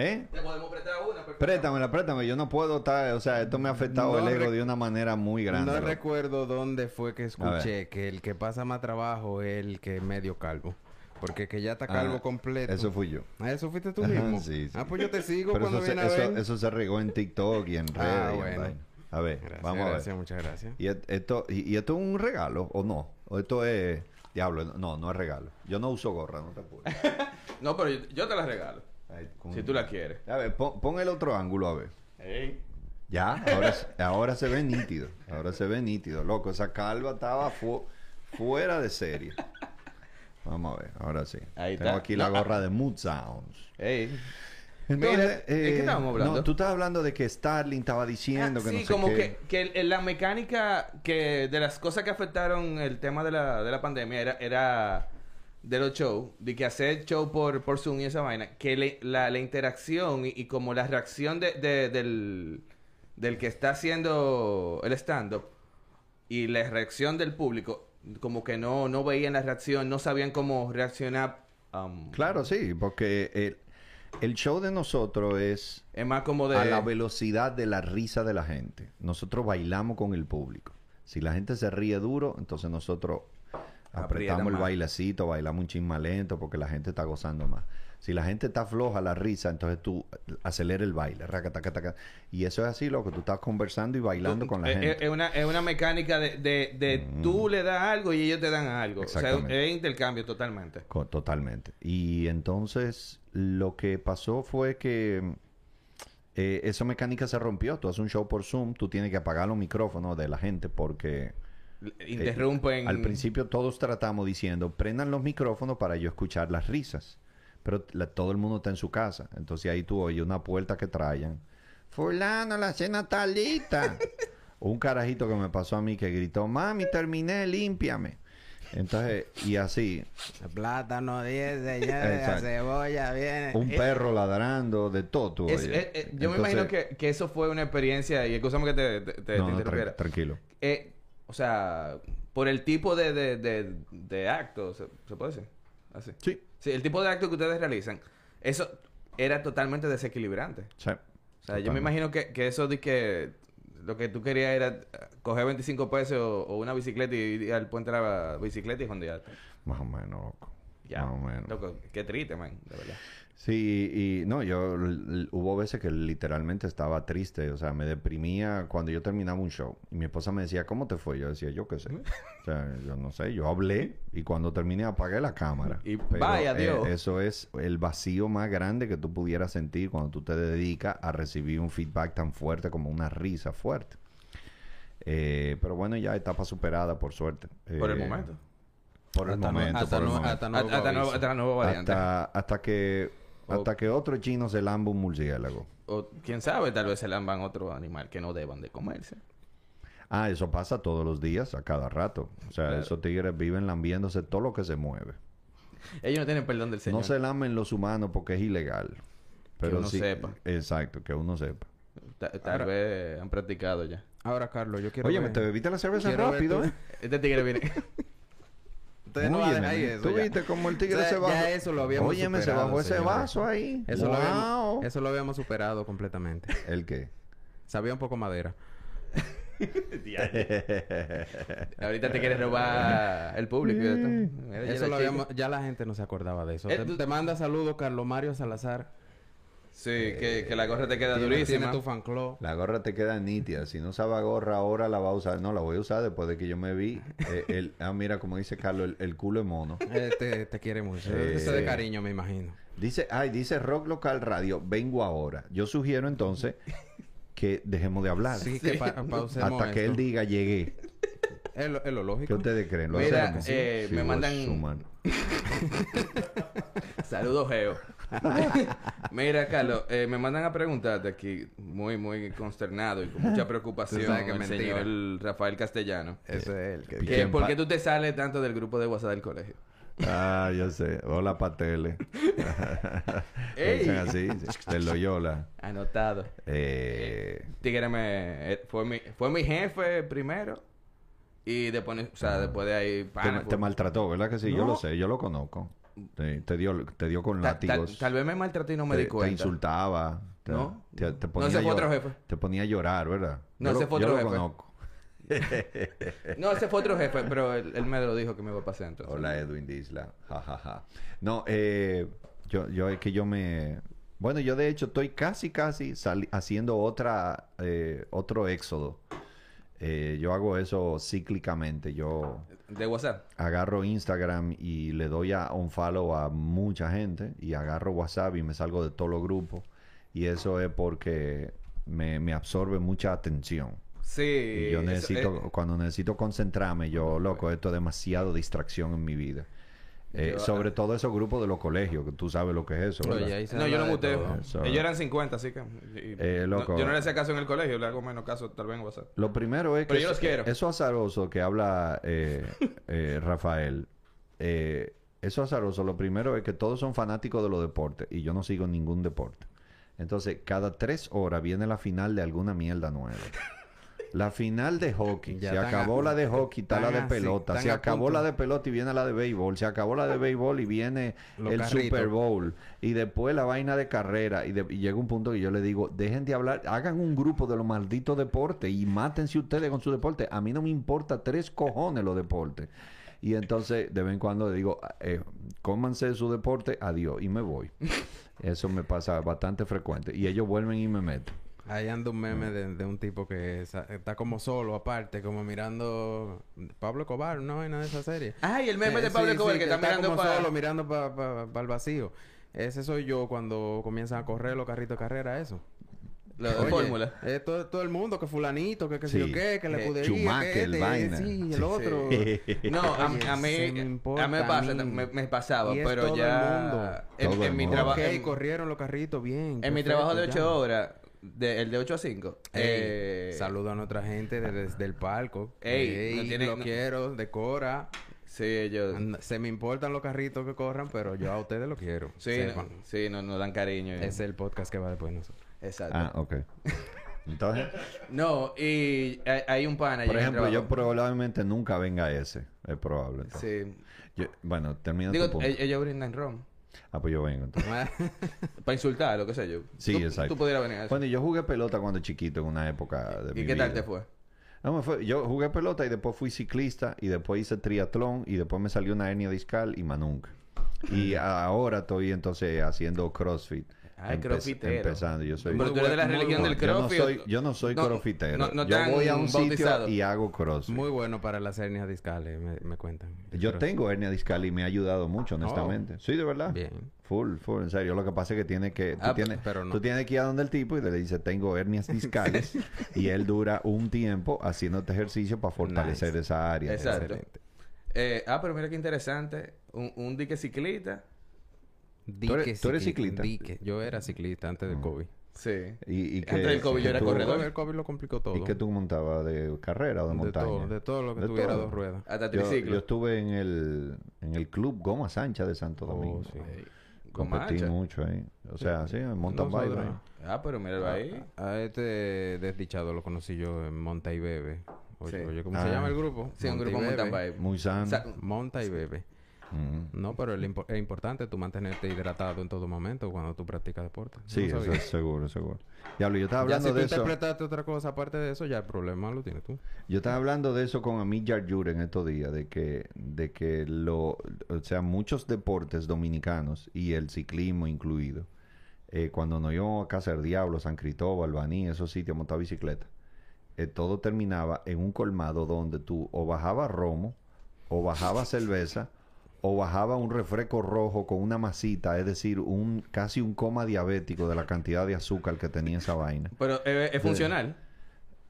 ¿Eh? Te podemos prestar una. Préstamela, préstame. Yo no puedo estar... O sea, esto me ha afectado No el ego rec- de una manera muy grande. no loco. recuerdo dónde fue que escuché que el que pasa más trabajo es el que es medio calvo. Porque que ya está calvo Ah, completo. Eso fui yo. Ah, eso fuiste tú mismo. sí, sí. Ah, pues yo te sigo Pero cuando viene a eso, ver. eso se regó en TikTok y en redes. Ah, y en bueno. A ver, Gracias, vamos a ver. gracias, muchas gracias. ¿Y esto, y, y esto es un regalo o no? ¿O esto es... Diablo, no, no es regalo. Yo no uso gorra, no te apures. No, pero yo, yo te la regalo. Ay, Si tú la quieres. A ver, pon, pon el otro ángulo, a ver. Ya, ahora, se- ahora se ve nítido. Ahora se ve nítido. Loco, esa calva estaba fu- fuera de serie. Vamos a ver, ahora sí. Ahí Tengo está. aquí la No, gorra de Mood Sounds. Ey. Entonces, Mira, ¿de qué eh, estábamos hablando? No, tú estabas hablando de que Starling estaba diciendo que Ah, sí, no sé como qué. que, que la mecánica que de las cosas que afectaron el tema de la, de la pandemia era, era de los shows, de que hacer show por, por Zoom y esa vaina, que le- la, la interacción y, y como la reacción de, de- del, del que está haciendo el stand-up y la reacción del público, como que no, no veían la reacción, no sabían cómo reaccionar. um, Claro, sí, porque el, el show de nosotros es Es más como de... a la velocidad de la risa de la gente. Nosotros bailamos con el público. Si la gente se ríe duro, entonces nosotros apretamos el bailecito, bailamos un chin más lento porque la gente está gozando más. Si la gente está floja la risa, entonces tú acelera el baile, raca, taca, taca. Y eso es así, loco. Tú estás conversando y bailando Tú- con la es, gente. es- es una, es una mecánica de, de, de tú le das algo y ellos te dan algo. O sea, es intercambio totalmente. Totalmente. Y entonces lo que pasó fue que eh, esa mecánica se rompió. Tú haces un show por Zoom, tú tienes que apagar los micrófonos de la gente porque eh, Interrumpen. al principio todos tratamos diciendo, prendan los micrófonos para yo escuchar las risas. Pero la- todo el mundo está en su casa. Entonces ahí tú oyes una puerta que traen. Fulano, la cena está lista. Un carajito que me pasó a mí que gritó, mami, terminé, límpiame. Entonces, y así, Plátano 10, señores, la cebolla viene. un perro ladrando, de todo. tú Es- oyes. eh, eh, yo me imagino que, que eso fue una experiencia, y escúchame que te, te, te- No, te no, interrumpiera. tran- tranquilo. Eh, o sea, por el tipo de, de, de, de acto, ¿se, se puede decir? Así. Sí. Sí, el tipo de acto que ustedes realizan, eso era totalmente desequilibrante. Sí. O sea, yo me imagino que, que eso de que lo que tú querías era eh, coger 25 pesos o, o una bicicleta y ir al puente de la bicicleta y jondearte. Más o menos, loco. Ya. Más o menos. Loco, qué triste, man, de verdad. Sí, y no, yo hubo veces que literalmente estaba triste, o sea, me deprimía cuando yo terminaba un show. Y mi esposa me decía, ¿cómo te fue? Yo decía, yo qué sé. O sea, yo no sé, yo hablé y cuando terminé apagué la cámara. Y vaya eh, Dios. eso es el vacío más grande que tú pudieras sentir cuando tú te dedicas a recibir un feedback tan fuerte como una risa fuerte. Eh, pero bueno, ya etapa superada, por suerte. Por el Eh, momento. Por el Hasta no- momento, hasta por el no- momento. hasta nuevo Hasta, hasta nuevo, aviso. hasta nuevo variante. hasta, hasta que hasta que otro chino se lamba un murciélago. O quién sabe, tal vez se lamban otro animal que no deban de comerse. Ah, eso pasa todos los días, a cada rato. O sea, Claro. esos tigres viven lambiéndose todo lo que se mueve. Ellos no tienen perdón del Señor. No se lamen los humanos porque es ilegal. Pero uno sí- sepa. Exacto, que uno sepa. Ta- tal Ahora- vez han practicado ya. Ahora, Carlos, yo quiero Oye, ver... te bebiste la cerveza quiero rápido, ¿eh? Este tigre viene. Ustedes no van a Óyeme, dejar ahí eso ¿Tú ya. viste cómo el tigre O sea, se bajó? ya eso lo habíamos Óyeme, se superado, bajó ese vaso ahí. Eso, lo Wow. habíamos, eso lo habíamos superado completamente. ¿El qué? Sabía un poco madera. Ahorita te quieres robar el público. y esto. Mira, ya Eso la lo habíamos... Ya la gente no se acordaba de eso. Eh, te, te manda saludos Carlos Mario Salazar. Sí, que, que la gorra te queda Tiene- durísima. Tiene tu fan club. La gorra te queda nítida. Si no usaba gorra ahora la va a usar. No, la voy a usar después de que yo me vi. eh, el, ah, mira, como dice Carlos, el, el culo es mono. Eh, te, te quiere mucho. Sí. Eso de cariño, me imagino. Dice, ay, dice Rock Local Radio, vengo ahora. Yo sugiero entonces que dejemos de hablar. Así que pa- pausemos Hasta que él diga llegué. Es lo, es lo ¿Qué lógico. ustedes creen? ¿Lo Mira, hacemos? eh, me vos, mandan-. Saludos, Geo. Mira, Carlos, eh, me mandan a preguntarte aquí, muy, muy consternado y con mucha preocupación, que el mentira. señor Rafael Castellano. Ese es el que... ¿Y Que, ¿Por qué tú te sales tanto del grupo de WhatsApp del colegio? Ah, yo sé. Hola, Patele. Ey. Dicen así, sí, de Loyola. Anotado. Eh, eh, fue, mi, fue mi jefe primero y después, o sea, después de ahí... te, pana, te fue- maltrató, ¿verdad que sí? Yo lo sé, yo lo conozco. Sí, te, dio, te dio con Ta- tal, látigos. tal vez me maltraté y no me te, di te cuenta. insultaba. Te, ¿No? te, te No, ponía ese fue otro jefe. Te ponía a llorar, ¿verdad? No, yo ese lo, fue yo otro lo jefe. conozco. No, ese fue otro jefe, pero él, él me lo dijo que me iba a pasar entonces. Hola Edwin Disla. Ja, ja, ja. No, eh, yo, yo es que yo me... Bueno, yo de hecho estoy casi, casi haciendo otra, eh, otro éxodo. Eh, yo hago eso cíclicamente. Yo De WhatsApp. agarro Instagram y le doy a un follow a mucha gente y agarro WhatsApp y me salgo de todos los grupos. Y eso es porque me, me absorbe mucha atención. Sí. Y yo necesito, cuando necesito concentrarme, yo, loco, esto es demasiado distracción en mi vida. Eh, Yo- sobre todo esos grupos de los colegios, que tú sabes lo que es eso, se no, yo no muteo. Ellos eran 50, así que... y- Eh, no- loco. yo no le hacía caso en el colegio, le hago menos caso tal vez en WhatsApp. Lo primero es que Pero yo es- los quiero. eso azaroso que habla eh, eh, Rafael, eh, eso azaroso, lo primero es que todos son fanáticos de los deportes y yo no sigo ningún deporte. Entonces, cada tres horas viene la final de alguna mierda nueva. La final de hockey. Ya se acabó a- la de hockey, está la de así, pelota. Se acabó la de pelota y viene la de béisbol. Se acabó la de béisbol y viene Los el carritos. Super Bowl. Y después la vaina de carrera. Y, de- y llega un punto que yo le digo, dejen de hablar, hagan un grupo de los malditos deportes y mátense ustedes con su deporte. A mí no me importa tres cojones los deportes. Y entonces, de vez en cuando le digo, eh, cómanse su deporte, adiós, y me voy. Eso me pasa bastante frecuente. Y ellos vuelven y me meten. Ahí anda un meme de, de un tipo que sa- está como solo, aparte, como mirando Pablo Cobar, una vaina de esa serie. Ay, el meme Eh, de Pablo sí, Escobar sí, que está mirando como para... solo, mirando para el vacío. Ese soy yo cuando comienzan a correr los carritos de carrera, eso. La Oye, fórmula. eh, todo, todo el mundo, que fulanito, que qué sé Sí. yo qué, que la Eh, escudería, Schumacher, que este, vaina. sí, el Sí, otro. No, a, Oye, a mí, me a importa mí me a pasa, mí. me, me pasaba, Y es pero todo el ya mundo. en, Todo en el mi mundo. trabajo, Ok, en, corrieron los carritos bien. en mi trabajo de perfecto, 8 ya. horas, de, el de 8 a 5, Ey, eh, Saludo a nuestra gente de- desde el palco. Ey, no tiene- lo no- quiero, decora. Sí, ellos, Se me importan los carritos que corran, pero yo a ustedes lo quiero. sí, Sepan. no, sí, no, nos dan cariño. Es el podcast que va después de nosotros. Exacto. Ah, ok. Entonces, No, y hay, hay un pana por ejemplo, yo probablemente nunca venga ese. Es probable. entonces. Sí. Yo- bueno, termina Digo, tu punto. ellos brindan rom. Ah, pues yo vengo entonces. Para insultar, lo que sé yo. Sí, tú, exacto. Tú pudieras venir a eso. Bueno, yo jugué pelota cuando chiquito en una época de mi ¿Y qué tal vida. te fue? No, me fue- yo jugué pelota y después fui ciclista y después hice triatlón y después me salió una hernia discal y más nunca. Y ahora estoy entonces haciendo CrossFit. Crossfitero. Empezando, yo soy... Pero tú eres de la Muy religión bueno. del yo no soy, yo no soy No, crossfitero. no- no yo te voy a un bautizado. sitio y hago crossfit. Muy bueno para las hernias discales, me, me cuentan. Yo tengo hernia discal y me ha ayudado mucho, honestamente. Sí, de verdad. Bien. Full, full, en serio. Lo que pasa es que tiene que... Tú, Ah, tienes, pero no. tú tienes que ir a donde el tipo y le dice, tengo hernias discales. y él dura un tiempo haciéndote ejercicio para fortalecer Nice. esa área. Exacto. Eh, ah, pero mira qué interesante. Un, un dique ciclista. Dique eres- tú eres cicli- ciclista? Dique. Yo era ciclista antes del COVID. Sí. Y, y que, Antes del COVID yo era tú- corredor. El COVID lo complicó todo. ¿Y qué tú montabas? ¿De carrera o de, de montaña? todo, de todo lo que De tuviera todo. dos ruedas. Hasta Yo, triciclo. yo estuve en el, en el club Goma Sancha de Santo Domingo. Oh, sí. Competí mucho ahí. O sea, sí, en mountain bike. Ahí. Ah, pero míralo ahí. A este desdichado lo conocí yo en Monta y Bebe. Oye, Sí. oye, ¿cómo Ah. se llama el grupo? Sí, un Monta y grupo mountain Bebe. bike. Muy sano. Sa- Monta y Bebe. Mm. No, pero impo- es importante tú mantenerte hidratado en todo momento cuando tú practicas deporte. Sí, No eso es seguro, seguro. Diablo, yo estaba Ya hablando si tú de eso. interpretaste otra cosa aparte de eso, ya el problema lo tienes tú. Yo estaba hablando de eso con Amit Yarjur en estos días, de que, de que lo, o sea, muchos deportes dominicanos y el ciclismo incluido, eh, cuando nos íbamos a Casa del Diablo, San Cristóbal, Baní, esos sitios, montar bicicleta, eh, todo terminaba en un colmado donde tú o bajabas romo, o bajabas cerveza, o bajaba un refresco rojo con una masita, es decir, un casi un coma diabético de la cantidad de azúcar que tenía esa vaina. Pero eh, es funcional.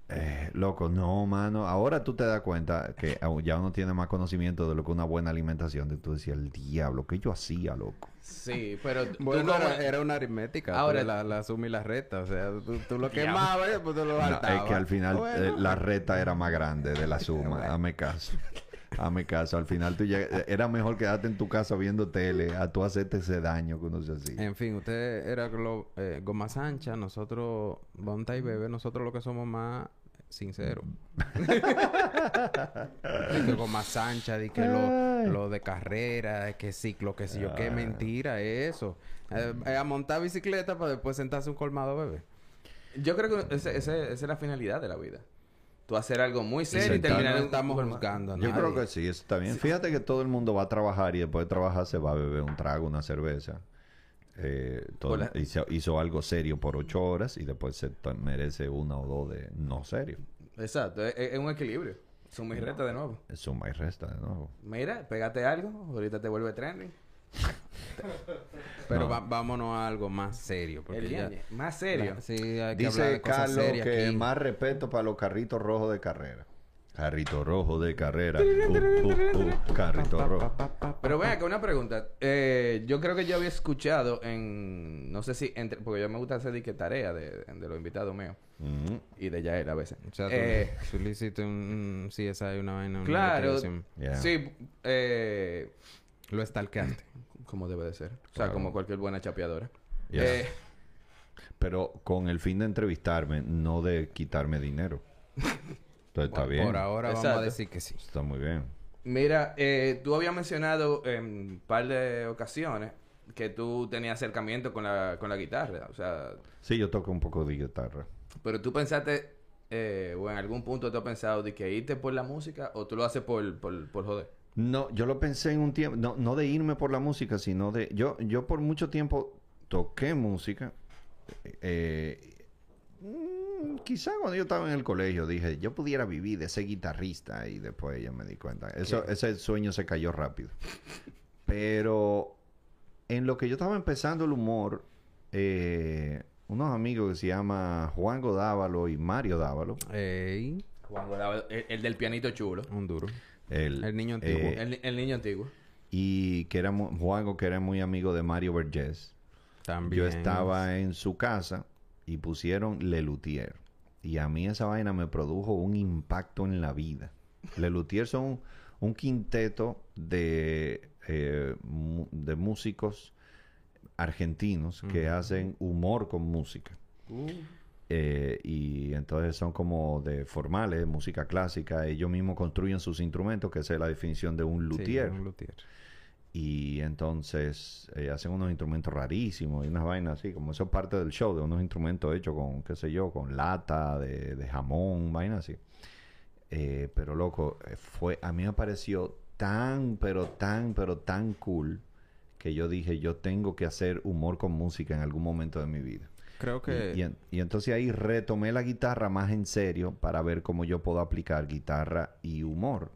Eh, loco, no, mano. Ahora tú te das cuenta que ya uno tiene más conocimiento de lo que una buena alimentación. De tú decías, el diablo, ¿qué yo hacía, loco? Sí, pero tú Bueno, era, era una aritmética. Ahora- la, la suma y la recta. O sea, tú, tú lo quemabas y después tú lo No, es que al final Bueno. eh, la reta era más grande de la suma. Dame caso. Dame caso. Al final tú lleg- eh, era mejor quedarte en tu casa viendo tele a tú hacerte ese daño que uno se hacía. En fin, usted era glo- eh, goma ancha, nosotros, Bonta y Bebe, nosotros lo que somos más sinceros. de que goma ancha, de que lo, lo de carrera, de que ciclo, que si yo, qué mentira es eso. Eh, eh, a montar bicicleta para después sentarse un colmado bebé. Yo creo que ese- ese- esa es la finalidad de la vida. Tú hacer algo muy serio y sentar- terminar no en un estamos a Yo creo que sí, eso está bien. Fíjate que todo el mundo va a trabajar y después de trabajar se va a beber un trago, una cerveza. Eh, todo- hizo, hizo algo serio por ocho horas y después se merece una o dos de no serio. Exacto, es, es un equilibrio. Suma y reta de nuevo. Suma y resta de nuevo. Mira, pégate algo, ahorita te vuelve trending. Pero No. va- vámonos a algo más serio. Porque El ya. Más serio. Sí, hay que hablar Dice de cosas Carlos serias que aquí. más respeto para los carritos rojos de carrera. Carrito rojo de carrera. Uh, uh, uh, carrito rojo. Pero ven acá, una pregunta. Eh, yo creo que yo había escuchado en... No sé si... Entre, porque yo me gusta hacer tarea de, de los invitados míos. Mm, Y de Yael a veces. O sea, tú, Eh, tú le hiciste un, un CSI, una vaina, una claro. Yeah. Sí. Eh, Lo stalkeaste. Como debe de ser. O sea, Claro. como cualquier buena chapeadora. Yeah. Eh, Pero con el fin de entrevistarme, no de quitarme dinero. Entonces está bien. Por ahora vamos a decir que sí. Está muy bien. Mira, eh, tú habías mencionado en un par de ocasiones que tú tenías acercamiento con la, con la guitarra. O sea, Sí, yo toco un poco de guitarra. pero tú pensaste, eh, o en algún punto tú has pensado de que irte por la música o tú lo haces por, por, por joder. No, yo lo pensé en un tiempo, no, no de irme por la música, sino de... Yo, yo por mucho tiempo toqué música. Eh, mm, quizá cuando yo estaba en el colegio dije, yo pudiera vivir de ser guitarrista y después ya me di cuenta. Eso, ese sueño se cayó rápido. Pero en lo que yo estaba empezando el humor, eh, unos amigos que se llama Juan Godávalo y Mario Dávalo, Ey, Juan Godard, el, el del pianito chulo. un duro. El, El niño antiguo. eh, El, el niño antiguo. y que era que era muy amigo de Mario Vergés. También. Yo estaba en su casa y pusieron Lelutier. Y a mí esa vaina me produjo un impacto en la vida. Lelutier son un, un quinteto de, eh, de músicos argentinos que hacen humor con música. Eh, y entonces son como de formales, música clásica. Ellos mismos construyen sus instrumentos, que esa es la definición de un Sí, luthier. un luthier. Y entonces eh, hacen unos instrumentos rarísimos y unas vainas así, como eso es parte del show, de unos instrumentos hechos con, qué sé yo, con lata, de, de jamón, vainas así. Eh, pero loco, fue, a mí me pareció tan, pero tan, pero tan cool que yo dije, yo tengo que hacer humor con música en algún momento de mi vida. Creo que... Y, y en- y entonces ahí retomé la guitarra más en serio para ver cómo yo puedo aplicar guitarra y humor,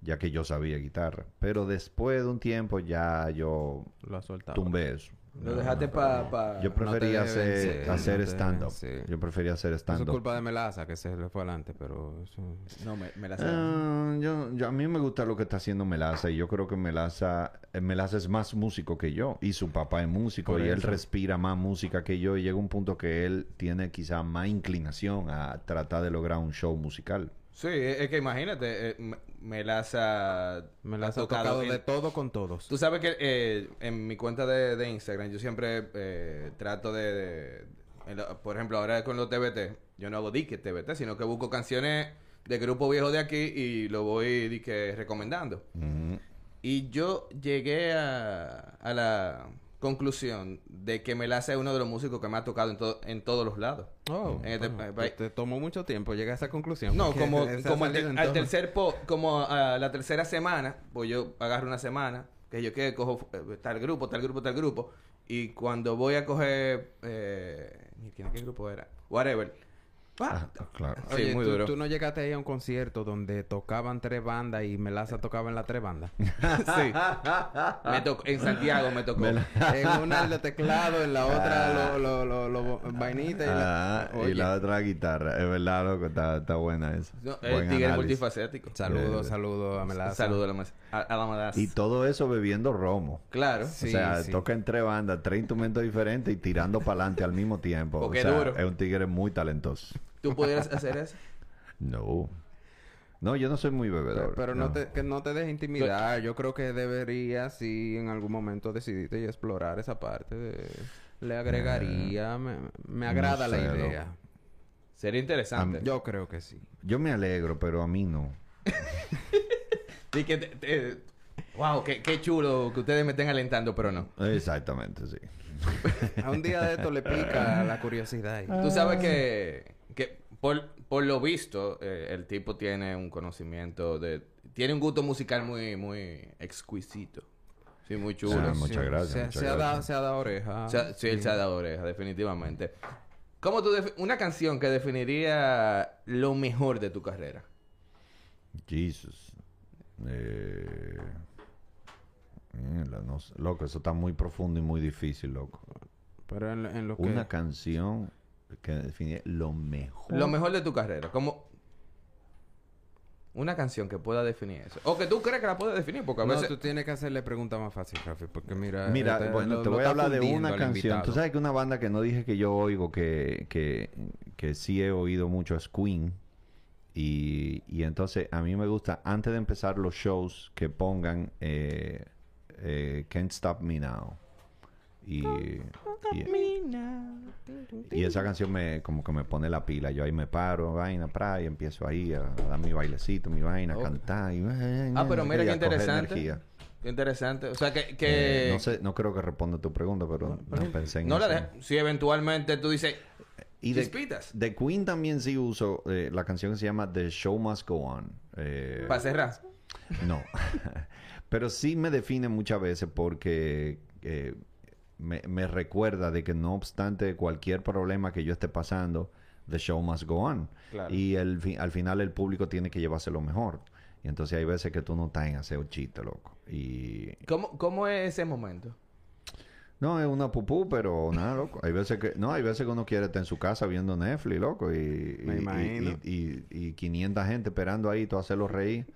ya que yo sabía guitarra. Pero después de un tiempo ya yo Lo tumbé eso. Lo dejaste para... Pa... Yo prefería hacer, vencer, hacer no stand-up. Yo prefería hacer Eso es stand-up. culpa de Melaza que se le fue adelante, pero eso... No, me, me la sé. Ah, yo, yo- a mí me gusta lo que está haciendo Melaza y yo creo que Melaza, eh, Melaza es más músico que yo y su papá es músico Por y él respira más música que yo y llega un punto que él tiene quizá más inclinación a tratar de lograr un show musical. Sí, es que imagínate, eh, Me- Melaza... Melaza ha tocado de en- todo con todos. Tú sabes que eh, en mi cuenta de, de Instagram yo siempre eh, trato de, de- en la- por ejemplo, ahora con los TBT, yo no hago dique TBT, sino que busco canciones de grupo viejo de aquí y lo voy dique recomendando. Y yo llegué a, a la conclusión de que Melaza es uno de los músicos que me ha tocado en, to- en todos los lados. Oh, En este bueno, te, te tomó mucho tiempo llegar a esa conclusión. No, como, como al, tercer po, como a la tercera semana, pues yo agarro una semana, que yo que cojo eh, tal grupo, tal grupo, tal grupo, y cuando voy a coger, eh, ni ¿quién- ¿qué grupo era? Whatever. Ah, claro. Sí, Oye, muy ¿tú, duro. tú no llegaste ahí a un concierto donde tocaban tres bandas y Melaza tocaba en las tres bandas. sí. Me tocó, en Santiago me tocó. en una el de teclado, en la otra lo, lo, lo, lo- vainita y la... Ah, y la otra guitarra. Es verdad, loco. Está, está buena esa. No, Buen el tigre análisis. multifacético. Saludos, Eh, saludos a Melaza. Saludos a a, la Melaza. Y todo eso bebiendo romo. Claro. Sí, o sea, sí. toca en tres bandas, tres instrumentos diferentes y tirando para adelante al mismo tiempo. Porque o sea, duro. es un tigre muy talentoso. ¿Tú pudieras hacer eso? No. No, yo no soy muy bebedor. pero no. te, que no te dejes intimidar. Yo creo que deberías, sí, en algún momento decidirte y explorar esa parte. De... Le agregaría... me, me agrada la sé, idea. Sería interesante. Yo creo que sí. Yo me alegro, pero a mí no. Que te- te- wow, qué, qué chulo que ustedes me estén alentando, pero no. Exactamente, sí. A un día de esto le pica la curiosidad. y- Tú sabes que, que por, por lo visto, eh, el tipo tiene un conocimiento de... Tiene un gusto musical muy, muy exquisito. Sí, muy chulo. Ah, muchas gracias, Se, muchas se ha dado, se ha dado oreja. O sea, sí, él se ha dado oreja, definitivamente. ¿Cómo tú... Una canción que definiría lo mejor de tu carrera. Jesus. Eh... mierda, no sé. Loco, eso está muy profundo y muy difícil, loco. Pero en, en lo que... Una canción que define lo mejor. Lo mejor de tu carrera. Como... Una canción que pueda definir eso. O que tú crees que la puede definir, porque a No, veces... tú tienes que hacerle preguntas más fácil, Rafi, porque mira... Mira, este, bueno, lo- te lo voy a hablar de una canción. invitado. Tú sabes que una banda que no dije que yo oigo, que, que, que sí he oído mucho es Queen. Y, y entonces a mí me gusta, antes de empezar los shows, que pongan eh, eh, Can't Stop Me Now. Y, y, y esa canción me como que me pone la pila. Yo ahí me paro, vaina, pra, y empiezo ahí a dar mi bailecito, mi vaina, a cantar. Y, Ah, pero mira y qué a interesante. Qué interesante. O sea, que... que... Eh, no sé, no creo que responda tu pregunta, pero no pensé en No la eso. dejes. Si eventualmente tú dices... Y de, de Queen también sí uso eh, la canción que se llama The Show Must Go On. Eh, Para cerrar. no. Pero sí me define muchas veces porque eh, me, me recuerda de que no obstante cualquier problema que yo esté pasando, The Show Must Go On. Claro. Y el al final el público tiene que llevarse lo mejor. Y entonces hay veces que tú no estás en hacer chiste, loco. Y ¿Cómo, ¿Cómo es ese momento? No, es una pupú, pero nada, loco. Hay veces que... No, hay veces que uno quiere estar en su casa viendo Netflix, loco. Y, Me y- imagino. Y, y, y 500 gente esperando ahí, tú hacerlos reír.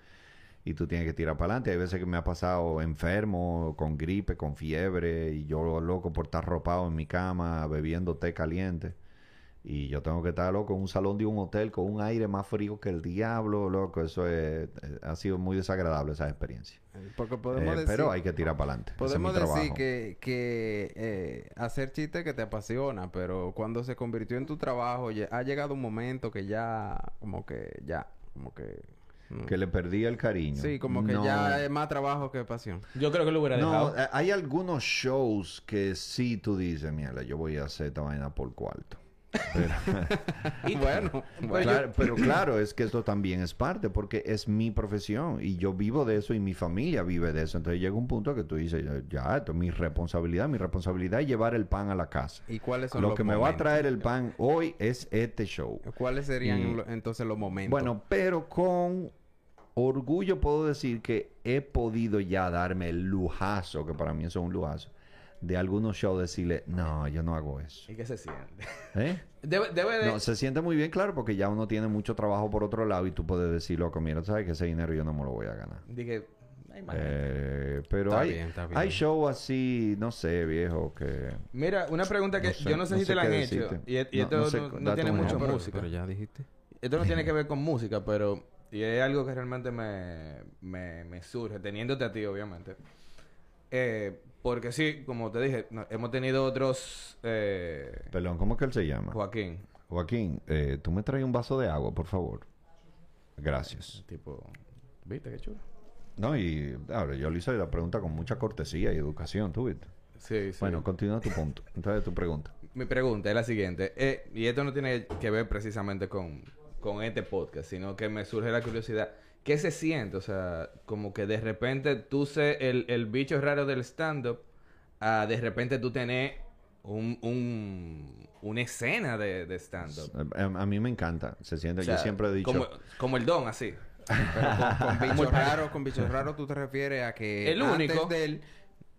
Y tú tienes que tirar para adelante. Hay veces que me ha pasado enfermo, con gripe, con fiebre. Y yo loco por estar ropado en mi cama, bebiendo té caliente. Y yo tengo que estar, loco, en un salón de un hotel con un aire más frío que el diablo, loco. Eso es, eh, ha sido muy desagradable esa experiencia. Porque podemos Eh, decir... pero hay que tirar para adelante. Es Podemos decir que, que eh, hacer chistes que te apasiona, pero cuando se convirtió en tu trabajo, ya- ha llegado un momento que ya, como que ya, como que... mm, Que le perdí el cariño. Sí, como que No. ya es más trabajo que pasión. Yo creo que lo hubiera No, dejado. eh, hay algunos shows que sí tú dices, mierda, yo voy a hacer esta vaina por cuarto. Pero, bueno, bueno. claro, pero claro, es que esto también es parte, porque es mi profesión y yo vivo de eso y mi familia vive de eso. Entonces llega un punto que tú dices, ya, esto es mi responsabilidad. Mi responsabilidad es llevar el pan a la casa. ¿Y cuáles son Lo los que me va a traer el pan hoy es este show. ¿Cuáles serían Y- entonces los momentos? Bueno, pero con orgullo puedo decir que he podido ya darme el lujazo, que para mí eso es un lujazo, de algunos shows decirle, no, yo no hago eso. ¿Y qué se siente? ¿Eh? Debe, debe de... No, se siente muy bien, claro, porque ya uno tiene mucho trabajo por otro lado y tú puedes decir, loco, mira, sabes que ese dinero yo no me lo voy a ganar. Dije. Eh, pero Está hay, bien, está bien. hay shows así, no sé, viejo, que... Mira, una pregunta que No sé, yo no sé no si sé te la han hecho. Y, y No- esto no sé, no tiene mucho ejemplo. música. Pero ya dijiste. Esto no tiene que ver con música, pero... Y es algo que realmente me, me, me surge, teniéndote a ti, obviamente. Eh, porque sí, como te dije, no- hemos tenido otros... Eh, Perdón, ¿cómo es que él se llama? Joaquín. Joaquín, eh, tú me traes un vaso de agua, por favor. Gracias. Tipo... ¿Viste qué chulo? No, y ahora yo le hice la pregunta con mucha cortesía y educación, ¿tú viste? Sí, sí. Bueno, continúa tu punto. Entonces, tu pregunta. Mi pregunta es la siguiente. eh, y esto no tiene que ver precisamente con, con este podcast, sino que me surge la curiosidad. ¿Qué se siente? O sea, como que de repente tú sé el, el bicho raro del stand-up, a de repente tú tenés un, un, una escena de, de stand-up. A, a mí me encanta. Se siente, O sea, yo siempre he dicho... Como, como el don, así. Pero con, con bichos raros, con bichos raros tú te refieres a que El antes único. de él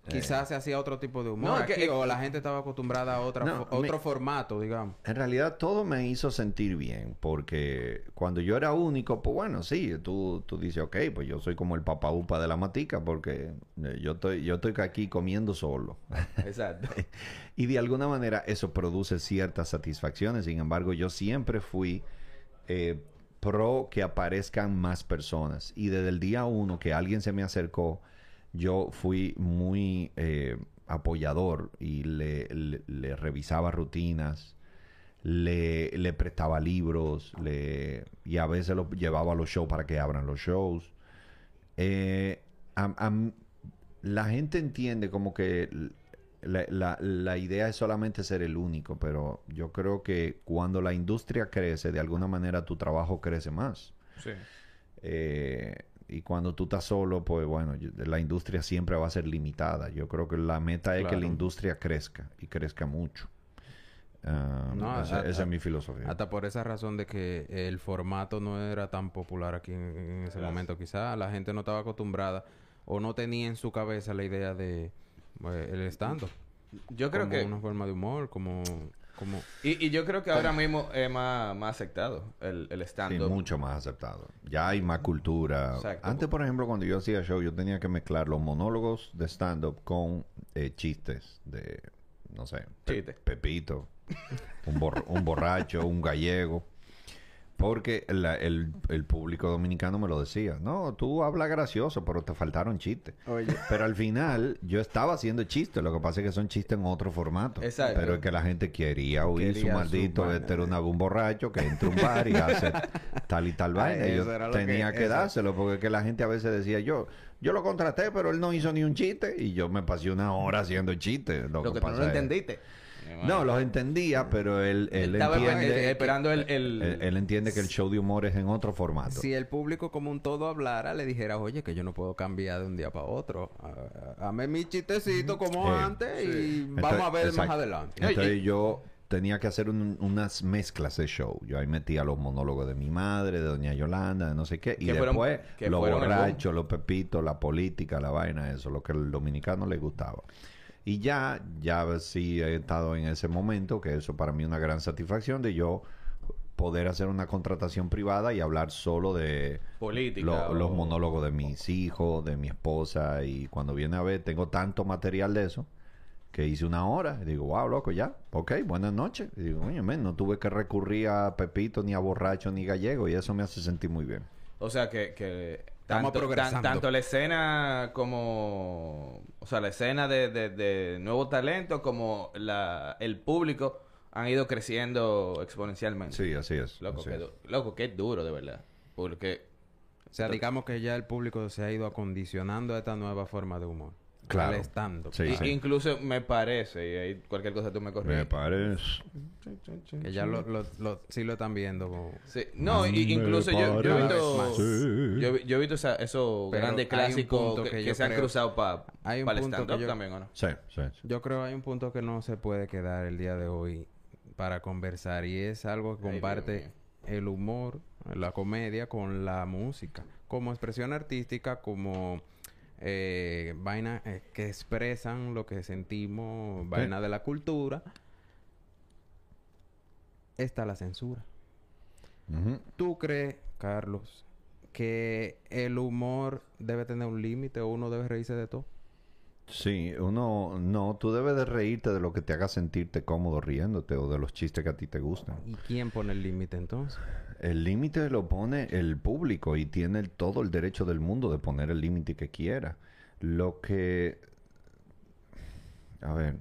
quizás se hacía otro tipo de humor No, que- o la gente estaba acostumbrada a otra No, otro me- formato, digamos. En realidad todo me hizo sentir bien, porque cuando yo era único, pues bueno, sí, tú, tú dices, ok, pues yo soy como el papá upa de la matica, porque eh, yo estoy, yo estoy aquí comiendo solo. Exacto. y de alguna manera eso produce ciertas satisfacciones, sin embargo, yo siempre fui eh, pro que aparezcan más personas. Y desde el día uno que alguien se me acercó, yo fui muy eh, apoyador y le, le- le revisaba rutinas, le, le prestaba libros, le, y a veces lo llevaba a los shows para que abran los shows. Eh, la gente entiende como que la, la- la idea es solamente ser el único, pero yo creo que cuando la industria crece, de alguna manera tu trabajo crece más. Sí. Eh, y cuando tú estás solo, pues bueno, yo- la industria siempre va a ser limitada. Yo creo que la meta es que la industria crezca y crezca mucho. Ah, No, esa, a- esa a- es mi filosofía. Hasta por esa razón de que el formato no era tan popular aquí en, en ese momento. Quizás la gente no estaba acostumbrada o no tenía en su cabeza la idea de eh, el stand Yo creo como que... una forma de humor, como... como Y, y yo creo que ahora mismo es más, más aceptado el, el Sí, stand-up. mucho más aceptado. Ya hay más cultura. Exacto. Antes, por ejemplo, cuando yo hacía show, yo tenía que mezclar los monólogos de stand-up con eh, chistes de, no sé, Pe- Chiste. Pepito, un, bor- un borracho, un gallego. Porque la- el, el público dominicano me lo decía. No, tú hablas gracioso, pero te faltaron chistes. Pero al final, yo estaba haciendo chistes. Lo que pasa es que son chistes en otro formato. Exacto. Pero es que la gente quería oír Quería su maldito este era una- un borracho que entra a un bar y hace tal y tal vaina. Y eso yo que- tenía que, dárselo porque es que la gente a veces decía yo, yo lo contraté, pero él no hizo ni un chiste y yo me pasé una hora haciendo chistes. Lo, Lo que que tú no pasa lo es- entendiste. No, los entendía, pero él, él Estaba entiende. eh, esperando el... el- Él, él entiende que el show de humor es en otro formato. Si el público como un todo hablara, le dijera, oye, que yo no puedo cambiar de un día para otro. Dame mi chistecito como Eh, antes y Entonces, vamos a ver más adelante. Entonces yo tenía que hacer un- unas mezclas de show. Yo ahí metía los monólogos de mi madre, de doña Yolanda, de no sé qué. Y después los borrachos, los pepitos, la política, la vaina, eso, lo que al dominicano le gustaba. Y ya, ya sí he estado en ese momento, que eso para mí es una gran satisfacción de yo poder hacer una contratación privada y hablar solo de Política lo- o- los monólogos de mis hijos, de mi esposa y cuando viene a ver tengo tanto material de eso que hice una hora y digo, wow, loco, ya, ok, buenas noches. Y digo, oye, no tuve que recurrir a Pepito, ni a Borracho, ni Gallego y eso me hace sentir muy bien. O sea que, que Estamos tanto, progresando. tan- tanto la escena como, o sea, la escena de, de, de nuevo talento como la, el público han ido creciendo exponencialmente. Sí, así es. Loco, así que, es. du- loco, que duro de verdad. Porque O sea, digamos que ya el público se ha ido acondicionando a esta nueva forma de humor. Claro. Al stand-up. Sí, i- sí. incluso me parece, y ahí cualquier cosa tú me Me corriges. parece. Que ya lo, lo, lo- sí lo están viendo. como- Sí. No, y- incluso yo, yo he visto, parece. yo, yo he visto esa- esos Pero grandes clásicos que, que que yo se han cruzado para un el stand-up yo- también, ¿o no? Sí, sí, sí. Yo creo que hay un punto que no se puede quedar el día de hoy para conversar y es algo que comparte el humor, la comedia con la música, como expresión artística, como eh, vaina eh, que expresan lo que sentimos, vaina de la cultura, está la censura. ¿Tú crees, Carlos, que el humor debe tener un límite o uno debe reírse de todo? Sí, uno... No, tú debes de reírte de lo que te haga sentirte cómodo riéndote o de los chistes que a ti te gustan. ¿Y quién pone el límite entonces? El límite lo pone el público y tiene todo el derecho del mundo de poner el límite que quiera. Lo que... A ver,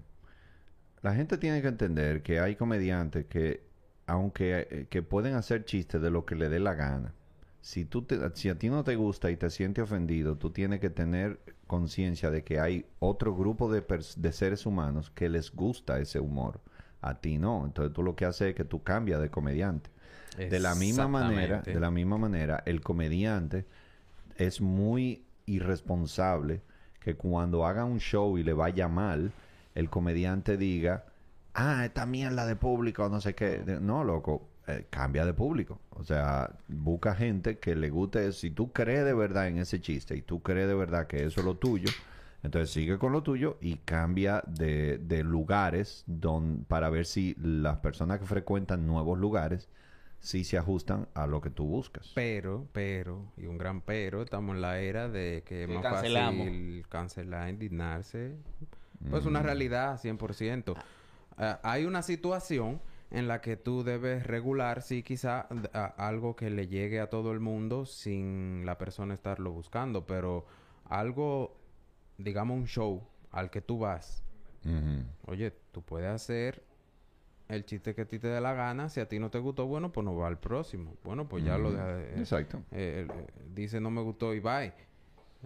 la gente tiene que entender que hay comediantes que, aunque eh, que pueden hacer chistes de lo que le dé la gana, si, tú te- si a ti no te gusta y te sientes ofendido, tú tienes que tener conciencia de que hay otro grupo de seres humanos que les gusta ese humor. A ti no. Entonces tú lo que haces es que tú cambias de comediante. De la misma manera, de la misma manera, el comediante es muy irresponsable que cuando haga un show y le vaya mal, el comediante diga, ah, esta mierda de público, no sé qué. No, loco, eh, cambia de público. O sea, busca gente que le guste. Si tú crees de verdad en ese chiste y tú crees de verdad que eso es lo tuyo, entonces sigue con lo tuyo y cambia de, de lugares para ver si las personas que frecuentan nuevos lugares sí se ajustan a lo que tú buscas. Pero, pero, y un gran pero, estamos en la era de que es más cancelamos. fácil cancelar, indignarse. Pues Mm. una realidad, 100%. Ah, hay una situación en la que tú debes regular, sí, quizá a- algo que le llegue a todo el mundo sin la persona estarlo buscando, pero algo, digamos un show al que tú vas, oye, tú puedes hacer el chiste que a ti te dé la gana, si a ti no te gustó, bueno, pues no va al próximo. Bueno, pues ya lo deja de- Exacto. eh, eh, dice no me gustó y bye.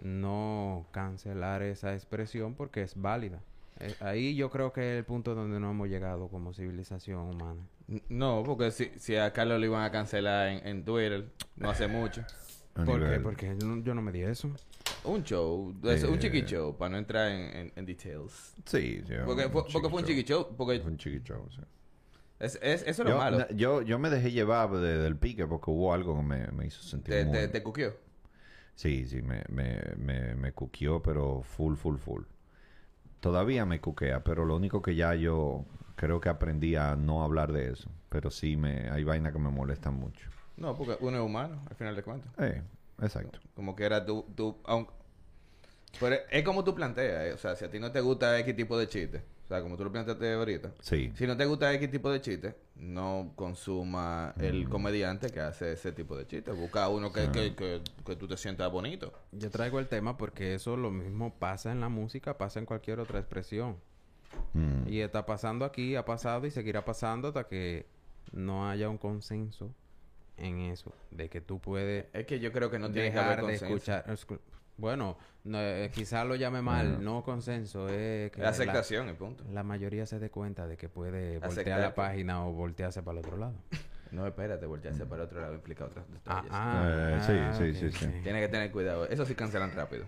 No cancelar esa expresión porque es válida. Eh, ahí yo creo que es el punto donde no hemos llegado como civilización humana. No, porque si, si a Carlos lo iban a cancelar en, en Twitter no hace mucho. ¿Por qué? Porque yo no, yo no me di eso. Un show, es un Eh. chiqui show, para no entrar en, en, en details. Sí, sí, Porque fue, porque fue un chiqui show, porque Fue un chiqui show, sí. Es, es- eso es lo malo. na- yo, yo me dejé llevar de- del pique porque hubo algo que me, me hizo sentir Te, muy... te, te cuquió. Sí, sí, me, me, me, me cuqueó, pero full, full, full. Todavía me cuquea, pero lo único que ya yo creo que aprendí a no hablar de eso. Pero sí, me, hay vainas que me molestan mucho. No, porque uno es humano, al final de cuentas. Eh, exacto. Como que era tú, tú aunque... Pero es como tú planteas, eh. o sea, si a ti no te gusta X tipo de chiste, o sea, como tú lo planteaste ahorita, Sí. si no te gusta X tipo de chiste, no consuma el comediante que hace ese tipo de chiste. Busca uno que, que, que, que tú te sientas bonito. Yo traigo el tema porque eso lo mismo pasa en la música, pasa en cualquier otra expresión. Mm. Y está pasando aquí, ha pasado y seguirá pasando hasta que no haya un consenso en eso. De que tú puedes Es que yo creo que no tiene que haber de escuchar. Bueno, no, eh, quizás lo llame mal, no consenso, es que Es aceptación y punto. La, la mayoría se dé cuenta de que puede voltear Aceptar la página o voltearse para el otro lado. No, espérate, voltearse para otro lado implica otras Ah, detalles. ah, Eh, sí, ah, sí, sí, sí. ok. Tiene que tener cuidado. Eso sí cancelan rápido.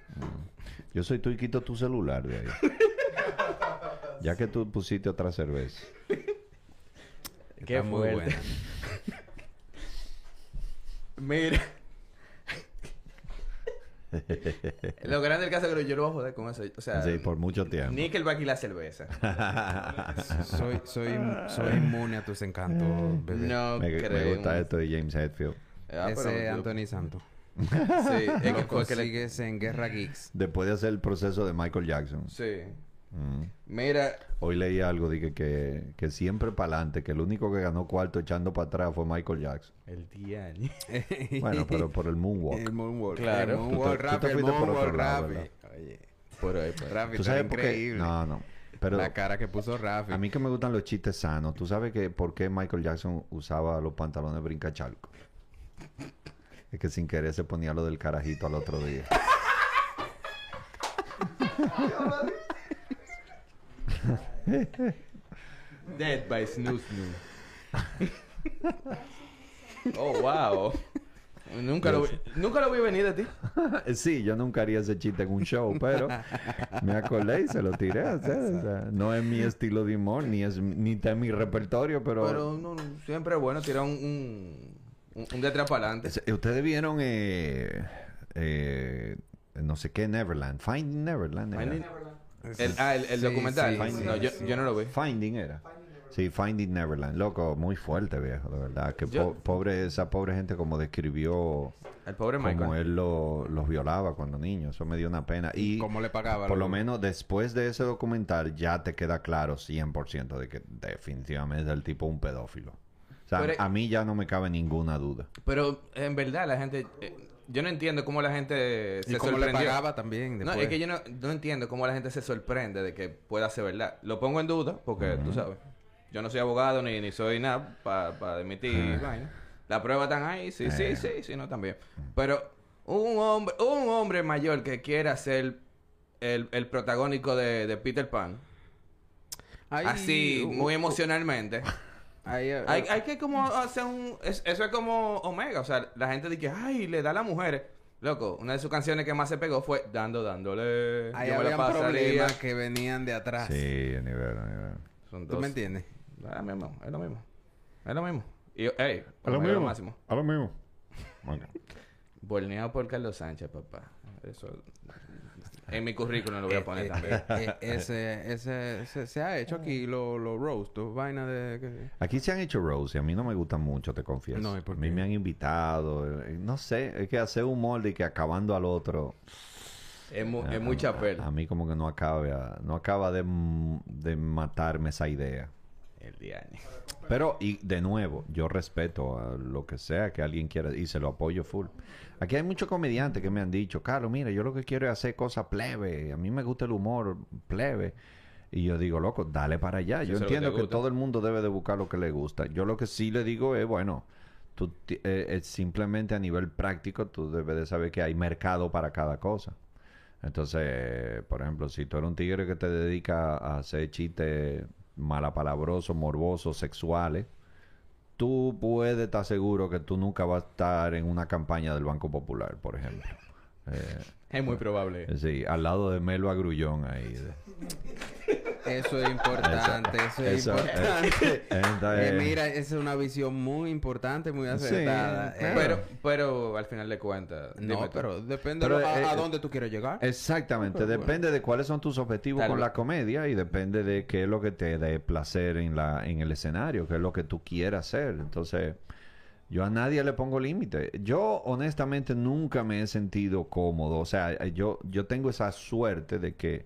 Yo soy tú y quito tu celular de ahí. ya que tú pusiste otra cerveza. Qué Está muy buena. Mira. lo grande del caso es que yo no voy a joder con eso. O sea, Sí, por mucho tiempo. Nickelback y la cerveza. soy, soy, soy inmune a tus encantos, bebé. No me, creo. me gusta esto de James Hetfield. Ah, pero Ese yo- Anthony Santo. Sí, es que Lo consigues en Guerra Geeks. Después de hacer el proceso de Michael Jackson. Sí. Mm. Mira, Hoy leí algo de que, que, siempre para adelante, que el único que ganó cuarto echando para atrás fue Michael Jackson. el día. Bueno, pero por el moonwalk. El Moonwalk. Claro. El Moonwalk, Rafi, el fuiste por otro Moonwalk. ¿verdad? Oye, Por ahí, por ahí. Rafi, ¿Tú sabes por qué? increíble. No, no. Pero la cara que puso Rafi. a mí que me gustan los chistes sanos. ¿Tú sabes que por qué Michael Jackson usaba los pantalones brincachalco? Es que sin querer se ponía lo del carajito al otro día. Dead by Snoo Snoo. oh, wow. Nunca lo, vi- nunca lo vi venir de ti. sí, yo nunca haría ese chiste en un show, pero me acordé y se lo tiré a hacer. o sea, no es mi estilo de humor, ni, es, ni está en mi repertorio, pero... Pero no, no, siempre es bueno tirar un, un, un, para adelante. Es- Ustedes vieron, eh, eh, no sé qué Neverland. Finding Neverland. Finding- El, ah, el, el Sí, documental. sí, no, sí, yo, no lo vi. Finding era. Sí, Finding Neverland. Loco, muy fuerte, viejo, de verdad. Que Yo- po- pobre, esa pobre gente como describió El pobre Michael. como él lo- los violaba cuando niño. Eso me dio una pena. Y ¿Cómo le pagaba? por lo menos después de ese documental ya te queda claro 100% de que definitivamente el tipo es un pedófilo. O sea, Pero- a mí ya no me cabe ninguna duda. Pero en verdad la gente... eh, yo no entiendo cómo la gente se Y cómo le sorprendió. pagaba también. No, es que yo no, no entiendo cómo la gente se sorprende de que pueda ser verdad. Lo pongo en duda porque, tú sabes, yo no soy abogado ni, ni soy nada para emitir vaina. La prueba están ahí, sí, sí, sí, sí, no, también. Pero un hombre, un hombre mayor que quiera ser el, el protagónico de, de Peter Pan, así, uh, muy uh, emocionalmente, ahí, uh, hay, hay que como hacer un... es- eso es como Omega, o sea, la gente dice, ay, le da a las mujeres. Loco, una de sus canciones que más se pegó fue Dando, dándole. ahí pasaría. problemas que venían de atrás. Sí, a nivel, a nivel. Son ¿Tú dos. me entiendes? Es lo mismo, es lo mismo. Es lo mismo. Y, ey, A lo mismo. máximo. A lo mismo. Bueno. Borneado por Carlos Sánchez, papá. Eso. En mi currículum lo voy Eh, a poner eh, también. eh, eh, ese, ese, ese- se ha hecho aquí los lo roast, vainas de... que- Aquí se han hecho roast y a mí no me gustan mucho, te confieso. No, ¿y por a mí me han invitado. eh, No sé, es que hacer humor de que acabando al otro. Es, mu- a- es. A, a mí como que no acaba, no acaba de, de matarme esa idea. El día. Pero, y de nuevo, yo respeto a lo que sea que alguien quiera y se lo apoyo full. Aquí hay muchos comediantes que me han dicho, Carlos, mira, yo lo que quiero es hacer cosas plebe. A mí me gusta el humor plebe. Y yo digo, loco, dale para allá. Yo que entiendo que, todo el mundo debe de buscar lo que le gusta. Yo lo que sí le digo es, bueno, tú eh, es simplemente a nivel práctico, tú debes de saber que hay mercado para cada cosa. Entonces, eh, por ejemplo, si tú eres un tigre que te dedica a hacer chistes malapalabrosos, morbosos, sexuales, tú puedes estar seguro que tú nunca vas a estar en una campaña del Banco Popular, por ejemplo. Eh, Es muy probable. sí, al lado de Melo Agrullón ahí. Eso es importante, eso, es Eso, importante. eh, Eh, mira, esa es una visión muy importante, muy acertada. Sí, Eh, Pero, pero al final de cuentas. no, pero depende Pero, a, eh, a dónde tú quieres llegar. Exactamente, depende de cuáles son tus objetivos Tal con vez. la comedia y depende de qué es lo que te dé placer en la en el escenario, qué es lo que tú quieras hacer. Entonces, yo a nadie le pongo límite. Yo honestamente nunca me he sentido cómodo, o sea, yo yo tengo esa suerte de que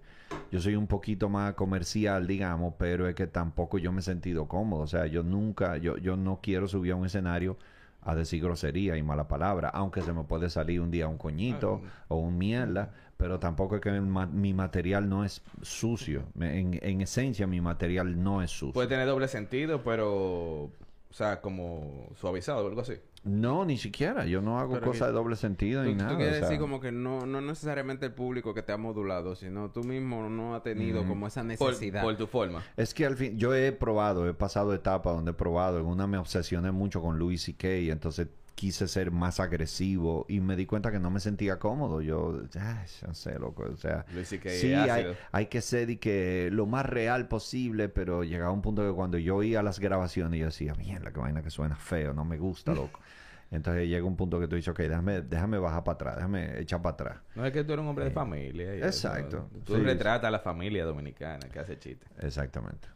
yo soy un poquito más comercial, digamos, pero es que tampoco yo me he sentido cómodo, o sea, yo nunca yo yo no quiero subir a un escenario a decir grosería y mala palabra, aunque se me puede salir un día un coñito o un mierda, pero tampoco es que mi, ma- mi material no es sucio. Me- En, en esencia, mi material no es sucio. Puede tener doble sentido, pero. O sea, como suavizado o algo así. No, ni siquiera. Yo no hago Pero cosas de doble sentido Tú, ni tú nada. quieres o sea, decir como que no, no necesariamente el público que te ha modulado, sino tú mismo no has tenido como esa Por, necesidad. por tu forma. Es que al fin, yo he probado, he pasado etapas donde he probado. En una me obsesioné mucho con Louis C.K. y entonces quise ser más agresivo y me di cuenta que no me sentía cómodo. Yo, ay, no sé, loco. O sea, sí, hay, hay que ser y que lo más real posible, pero llegaba un punto que cuando yo oía las grabaciones yo decía, mierda, qué vaina que suena feo, no me gusta, loco. Entonces llega un punto que tú dices, ok, déjame, déjame bajar para atrás, déjame echar para atrás. No es que tú eres un hombre de familia. y eso. Exacto. Tú Sí, retratas a la familia dominicana que hace chistes. Exactamente.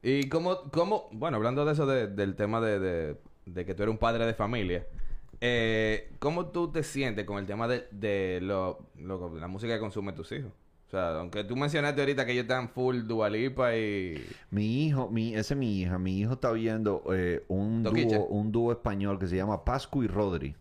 Y cómo, cómo, bueno, hablando de eso de- del tema de, de, de que tú eres un padre de familia, eh, ¿cómo tú te sientes con el tema de, de lo, lo- la música que consumen tus hijos? O sea, aunque tú mencionaste ahorita que ellos están full Dualipa y... Mi hijo, mi, ese es mi hija, mi hijo está viendo eh, un dúo, un dúo español que se llama Pascu y Rodri.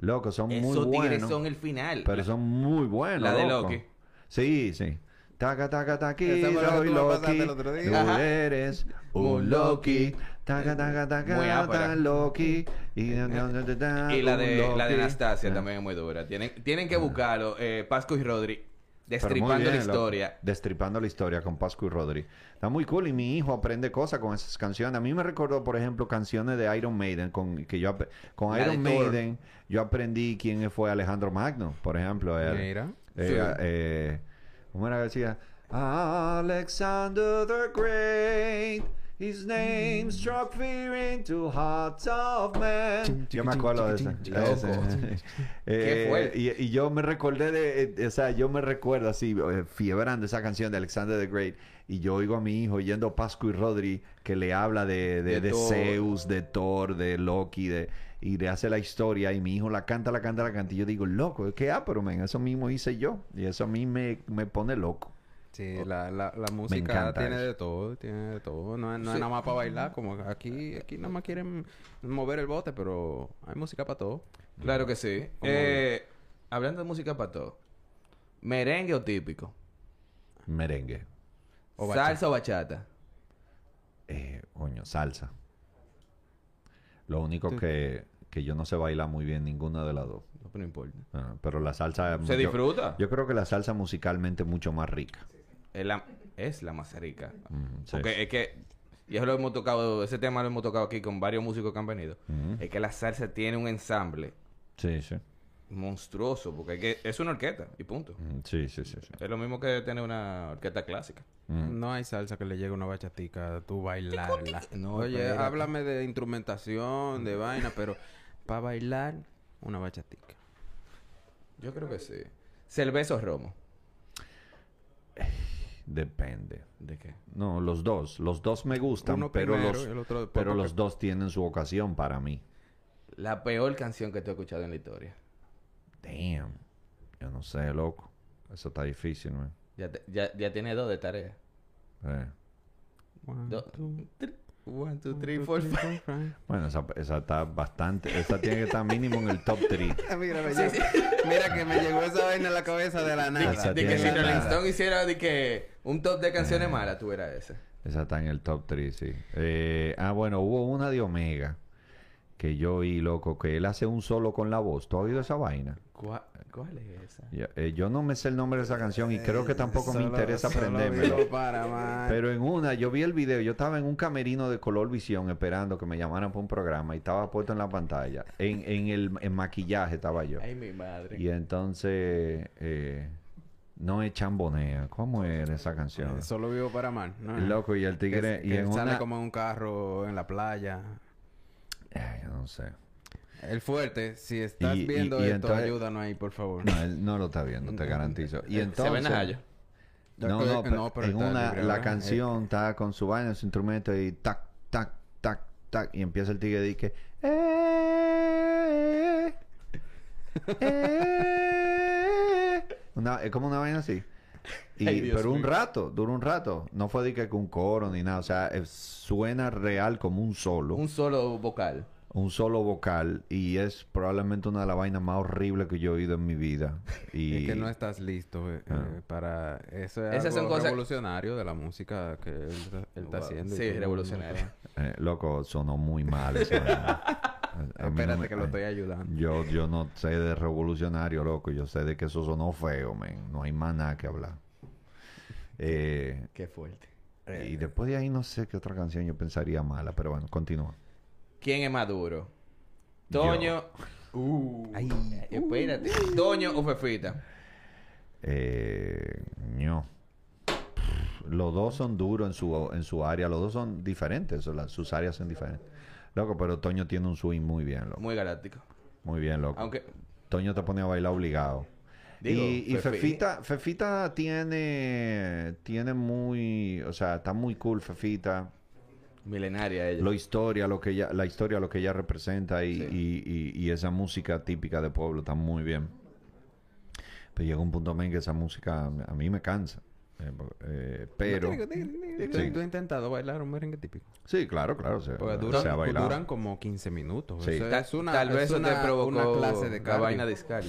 Loco, son muy esos tigres buenos. son el final. Pero son muy buenos. La de loco. Loki. Sí, sí. Taca, taca, taquito, Esa fue la que y tú me Loki. Tú eres Un un Loki. Taca, taca, taca, Muy ápera. tan Loki. Y, Y la de, la de Loki. Anastasia Ah. también es muy dura. Tienen, tienen que buscarlo. Eh, Pascu y Rodri. Destripando la bien, historia. Destripando la historia con Pascu y Rodri. Está muy cool y mi hijo aprende cosas con esas canciones. A mí me recordó, por ejemplo, canciones de Iron Maiden. Con, que yo, con La Iron. Maiden yo aprendí quién fue Alejandro Magno, por ejemplo. él. Mira. Eh, Sí. eh, ¿Cómo era que decía? Alexander the Great His name struck fear into hearts of men. Yo me acuerdo de ese. ese. Eh, fuerte. y, y yo me recordé de, eh, o sea, yo me recuerdo así, eh, fiebrando esa canción de Alexander the Great. Y yo oigo a mi hijo yendo Pascu y Rodri que le habla de, de, De de. Zeus, de Thor, de Loki, de, y le hace la historia. Y mi hijo la canta, la canta, la canta. Y yo digo, loco, qué pero men, eso mismo hice yo. Y eso a mí me, me pone loco. Sí, la, la, la música tiene eso. de todo, tiene de todo. No, es- no es nada más para bailar, como aquí, aquí nada más quieren mover el bote, pero hay música para todo. Claro que sí. Eh, hablando de música para todo. ¿Merengue o típico? Merengue. O bachata. ¿Salsa o bachata? Eh, coño, salsa. Lo único que, que yo no sé bailar muy bien ninguna de las dos. No, pero no importa. Ah, pero la salsa... ¿Se yo- disfruta? Yo creo que la salsa musicalmente es mucho más rica. Es la, es la más rica. Sí. Porque es que... Y eso lo hemos tocado... Ese tema lo hemos tocado aquí con varios músicos que han venido. Es que la salsa tiene un ensamble Sí, sí. monstruoso. Porque hay que, es una orquesta. Y punto. Mm, Sí, sí, sí. sí. Es lo mismo que tener una orquesta clásica. Mm. No hay salsa que le llegue a una bachatica, tú bailarla. No, Oye, háblame de instrumentación, de vaina, pero para bailar, una bachatica. Yo creo que sí. ¿Cerveza o romo? Depende. ¿De qué? No, los dos. Los dos me gustan, Uno pero, primero los, y el otro después, pero porque- los dos tienen su ocasión para mí. La peor canción que te he escuchado en la historia. Damn. Yo no sé, loco. Eso está difícil, man. Ya, te- ya, ya tiene dos de tarea. Eh. One, Do- two, tri- One, two, three, one, four, five. four, five. Bueno, esa, esa está bastante... Esa tiene que estar mínimo en el top 3. Mira, me llegó- Mira que me llegó esa vaina en la cabeza de la nada. Esa De que si Rolling. Stone hiciera de que un top de canciones malas, tú eras ese. Esa está en el top 3, sí. Eh, ah, bueno, hubo una de Omega que yo oí, loco, que él hace un solo con la voz. ¿Tú has oído esa vaina? ¿Cuál, cuál es esa? Eh, yo no me sé el nombre de esa canción y creo que tampoco me interesa aprendérmelo. Pero en una, yo vi el video, yo estaba en un camerino de color visión esperando que me llamaran para un programa y estaba puesto en la pantalla. En, en el en maquillaje estaba yo. Ay, mi madre. Y entonces, eh, no es chambonea. ¿Cómo era esa canción? Eh, Solo vivo para amar. ¿no? Loco, y el tigre, que y en sale una... como en un carro en la playa. Ay, yo no sé. El fuerte, si estás Y- y- viendo y esto, entonces- ayúdanos ahí, por favor. No, él no lo está viendo, te garantizo. Y entonces... Se. No, no, que- pe- no, pero en una, libre, la canción está con su vaina, su instrumento y tac, tac, tac, tac, y empieza el tigre y dice, eh, eh. Una- es como una vaina así. Y, Dios pero un mío. rato, dura un rato. No fue de que con coro ni nada. O sea, suena real como un solo. Un solo vocal. Un solo vocal. Y es probablemente una de las vainas más horribles que yo he oído en mi vida. Y Es que no estás listo eh, Ah. eh, para... Eso es Esas algo son cosas- revolucionario de la música que él, él está Wow. haciendo. Sí, revolucionario. Eh, loco, sonó muy mal no Espérate me- que lo estoy ayudando. Yo, yo no sé de revolucionario, loco. Yo sé de que eso sonó feo, men. No hay más nada que hablar. Eh, Qué fuerte. y después de ahí no sé qué otra canción yo pensaría mala, pero bueno, continúa. ¿Quién es más duro? Toño. Ay, espérate. Toño o Fefita. Eh, ño. Los dos son duros en su, en su área. Los dos son diferentes. la- sus áreas son diferentes. Loco, pero Toño tiene un swing muy bien, loco. Muy galáctico. Muy bien, loco. Aunque. Toño te pone a bailar obligado. Digo, y y Fefi- Fefita, Fefita tiene, tiene muy, o sea, está muy cool Fefita. Milenaria ella. La historia, lo que ella, la historia, lo que ella representa y, Sí. y- y- y esa música típica de pueblo está muy bien. Pero llega un punto en que esa música a mí me cansa. Eh, eh, pero ¿Tú, Sí. tú has intentado bailar un merengue típico? sí, claro, claro, se, Porque se duran, ha bailado. duran como 15 minutos. Sí. Es una, Tal vez es eso una, te provocó una clase de la vaina de Scali.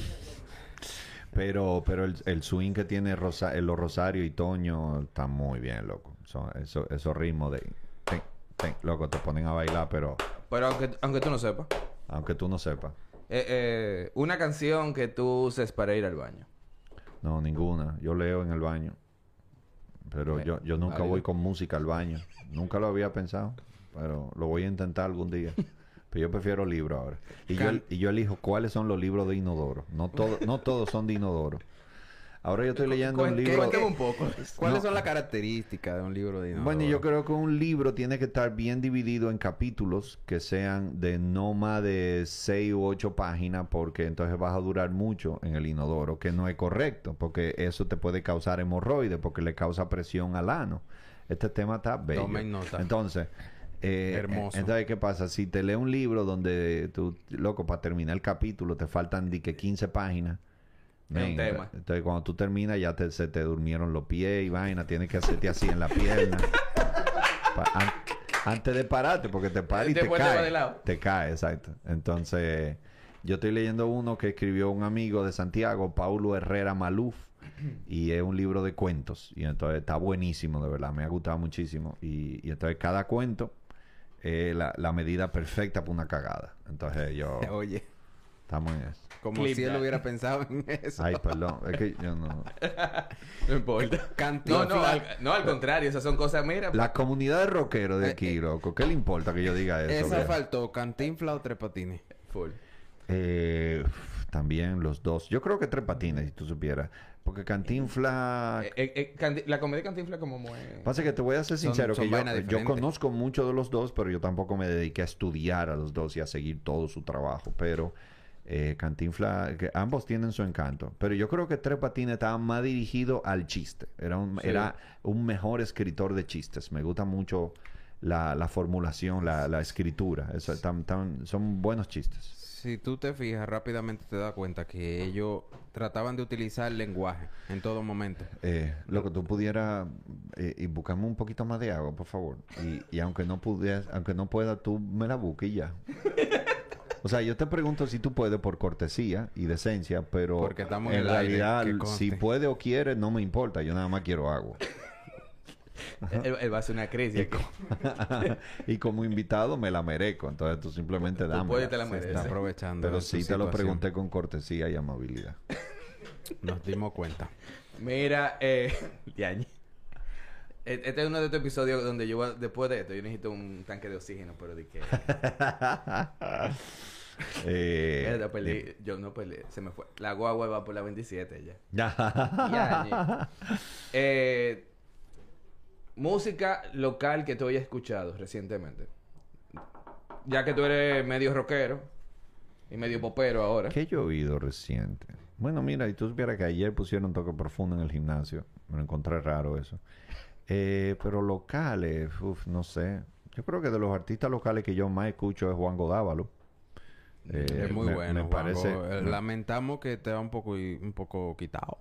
Pero, pero el, el swing que tiene Rosa, los Rosario y Toño está muy bien, loco. Son, eso, esos ritmos de... loco, te ponen a bailar, pero Pero aunque, aunque tú no sepas. aunque tú no sepas. Eh, eh, una canción que tú uses para ir al baño. No, ninguna. Yo leo en el baño. Pero yo, yo nunca válido. voy con música al baño. Nunca lo había pensado. Pero lo voy a intentar algún día. Pero yo prefiero libros ahora. Y yo, y yo elijo cuáles son los libros de inodoro. No, todo, no todos son de inodoro. Ahora yo estoy leyendo un libro... Cuéntame un poco. ¿Cuáles No. son las características de un libro de inodoro? Bueno, yo creo que un libro tiene que estar bien dividido en capítulos que sean de no más de seis u ocho páginas, porque entonces vas a durar mucho en el inodoro, que no es correcto, porque eso te puede causar hemorroides, porque le causa presión al ano. Este tema está bello. Tomen nota. Entonces, eh, Hermoso. Entonces, ¿qué pasa? Si te lees un libro donde tú, loco, para terminar el capítulo te faltan que 15 páginas. Es un men, tema. Entonces, cuando tú terminas, ya te, se te durmieron los pies y vaina. Tienes que hacerte así en la pierna. Pa- an- antes de pararte, porque te paras y te Después cae. lado. Te cae, exacto. Entonces, yo estoy leyendo uno que escribió un amigo de Santiago, Paulo Herrera Maluf. Y es un libro de cuentos. Y entonces está buenísimo, de verdad. Me ha gustado muchísimo. Y, y entonces cada cuento es la, la medida perfecta para una cagada. Entonces yo... Oye, Estamos en eso. Como Clip si él that. hubiera pensado en eso. Ay, perdón. Es que yo no... No importa. No, Cantinflas. no, al, no, al contrario. Esas son cosas, mira. La comunidad de rockeros de Eh, aquí, eh. loco. ¿Qué le importa que yo diga eso? Esa faltó, cantinfla o tres patines. Full. Eh, también los dos. Yo creo que tres patines, si tú supieras. Porque Cantinfla... Eh, eh, eh, Canti- la comedia cantinfla como muy... Pasa que te voy a ser sincero, son que yo, yo conozco mucho de los dos, pero yo tampoco me dediqué a estudiar a los dos y a seguir todo su trabajo. Pero eh, Cantinfla, que ambos tienen su encanto. Pero yo creo que Tres Patines estaba más dirigido al chiste. Era un, Sí. era un mejor escritor de chistes. Me gusta mucho la, la formulación, la, la escritura. Eso, tan- tan- son buenos chistes. Si tú te fijas, rápidamente te das cuenta que ellos trataban de utilizar el lenguaje en todo momento. Eh, lo que tú pudieras eh, y buscarme un poquito más de agua, por favor. Y, y aunque no pudieras, aunque no pueda, tú me la busques y ya. O sea, yo te pregunto si tú puedes por cortesía y decencia, pero Porque estamos en en el realidad, si puede o quiere, no me importa. Yo nada más quiero agua. Él, él va a hacer una crisis aquí. y como invitado me la merezco. Entonces tú simplemente dame. puedes, te la mereces. está aprovechando. Pero sí te lo pregunté con cortesía y amabilidad. Nos dimos cuenta. Mira, eh... E- Este es uno de estos episodios donde yo, voy- después de esto, yo necesito un tanque de oxígeno, pero de que... Eh, Mierda, perdí. Yo no perdí. Se me fue. La guagua va por la 27 ya. ya. Eh, música local que tú hayas escuchado recientemente. Ya que tú eres medio rockero y medio popero ahora. ¿Qué yo he oído reciente? Bueno, mira, y tú supieras que ayer pusieron toque profundo en el gimnasio. Me lo encontré raro eso. Eh, pero locales, uf, no sé. Yo creo que de los artistas locales que yo más escucho es Juan Godávalo. Eh, es muy me- bueno. Me parece. Eh, me- Lamentamos que te va un poco, un poco quitado.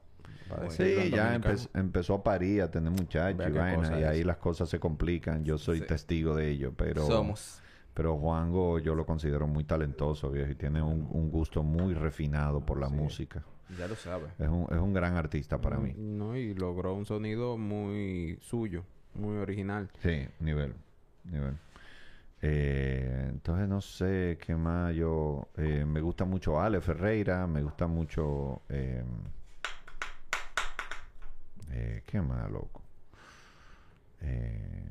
Sí, ya empe- empezó a parir, a tener muchachos y vaina, es. ahí las cosas se complican. Yo soy Sí. testigo de ello, pero... Somos. Pero Juango yo lo considero muy talentoso, viejo, y tiene un, un gusto muy refinado por la Sí. música. Ya lo sabes. Es un, es un gran artista para mí. No, y logró un sonido muy suyo, muy original. Sí, nivel, nivel. Eh, entonces no sé qué más. Yo... eh, me gusta mucho Ale Ferreira, me gusta mucho... eh, eh, ¿Qué más, loco? Eh,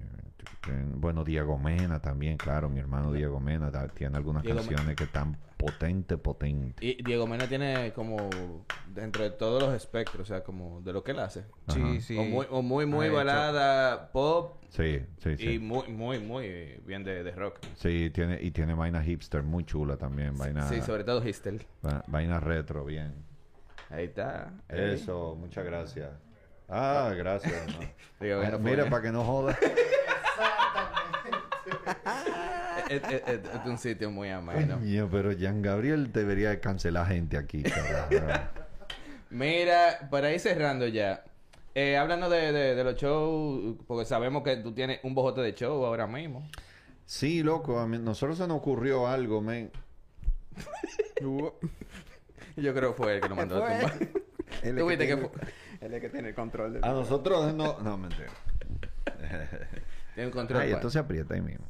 bueno, Diego Mena también, claro, mi hermano Diego Mena tiene algunas Diego canciones que están potente, potente. Y Diego Mena tiene como dentro de todos los espectros, o sea, como de lo que él hace. Ajá. Sí, sí. O muy, o muy, muy hecho- balada, pop Sí, sí, sí. y muy, muy, muy bien de, de rock. Sí, tiene, y tiene vaina hipster muy chula también, vaina, Sí, sobre todo Histel. va- vaina retro, bien. Ahí está. Eso, muchas gracias. Ah, gracias. hermano. Digo, bueno, Mira, para que no joda. Es, es- es- un sitio muy ameno. Coño, pero Jean Gabriel debería de cancelar gente aquí. Mira, para ir cerrando ya. Eh, háblanos de, de, de los shows, porque sabemos que tú tienes un bojote de show ahora mismo. Sí, loco, a mí, nosotros se nos ocurrió algo, men. Yo creo que fue el que nos mandó a tumbar. Él ¿Tú viste que tiene- fue? Él es que tiene el control de... A nosotros no... No, mentira. Tiene un control. Ay, pa- esto se aprieta ahí mismo.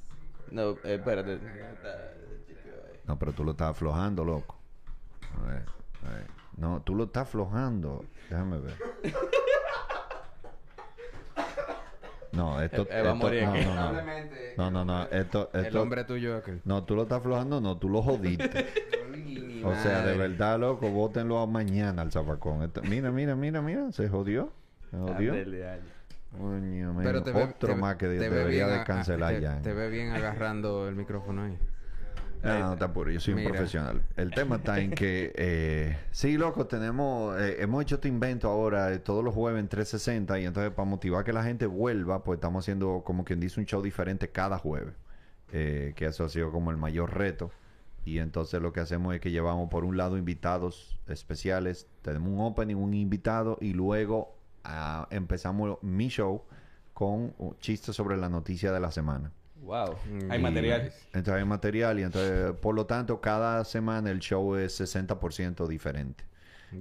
No, eh, espérate. No, pero tú lo estás aflojando, loco. A ver, a ver. No, tú lo estás aflojando. Déjame ver. No, esto... Eh, a esto- morir no, aquí. no, no. No, no, no. Esto, El hombre tuyo es aquel. No, tú lo estás aflojando, no, tú lo jodiste. O sea, de verdad, loco, bótenlo mañana al zafacón. Esto- mira, mira, mira, mira, se jodió. Se jodió. Coño, Pero te ve- otro ve- más que te debería a- cancelar te- ya. Te ve bien agarrando el micrófono ahí. No, no, está puro. Yo soy un profesional. El tema está en que... eh, sí, loco, tenemos... eh, hemos hecho este invento ahora eh, todos los jueves en 360 y entonces para motivar que la gente vuelva, pues estamos haciendo como quien dice un show diferente cada jueves. Eh, que eso ha sido como el mayor reto. Y entonces lo que hacemos es que llevamos por un lado invitados especiales. Tenemos un opening, un invitado y luego empezamos mi show con chistes sobre la noticia de la semana. Wow. Mm. Hay Y- material. Entonces hay material y entonces, por lo tanto, cada semana el show es 60% diferente.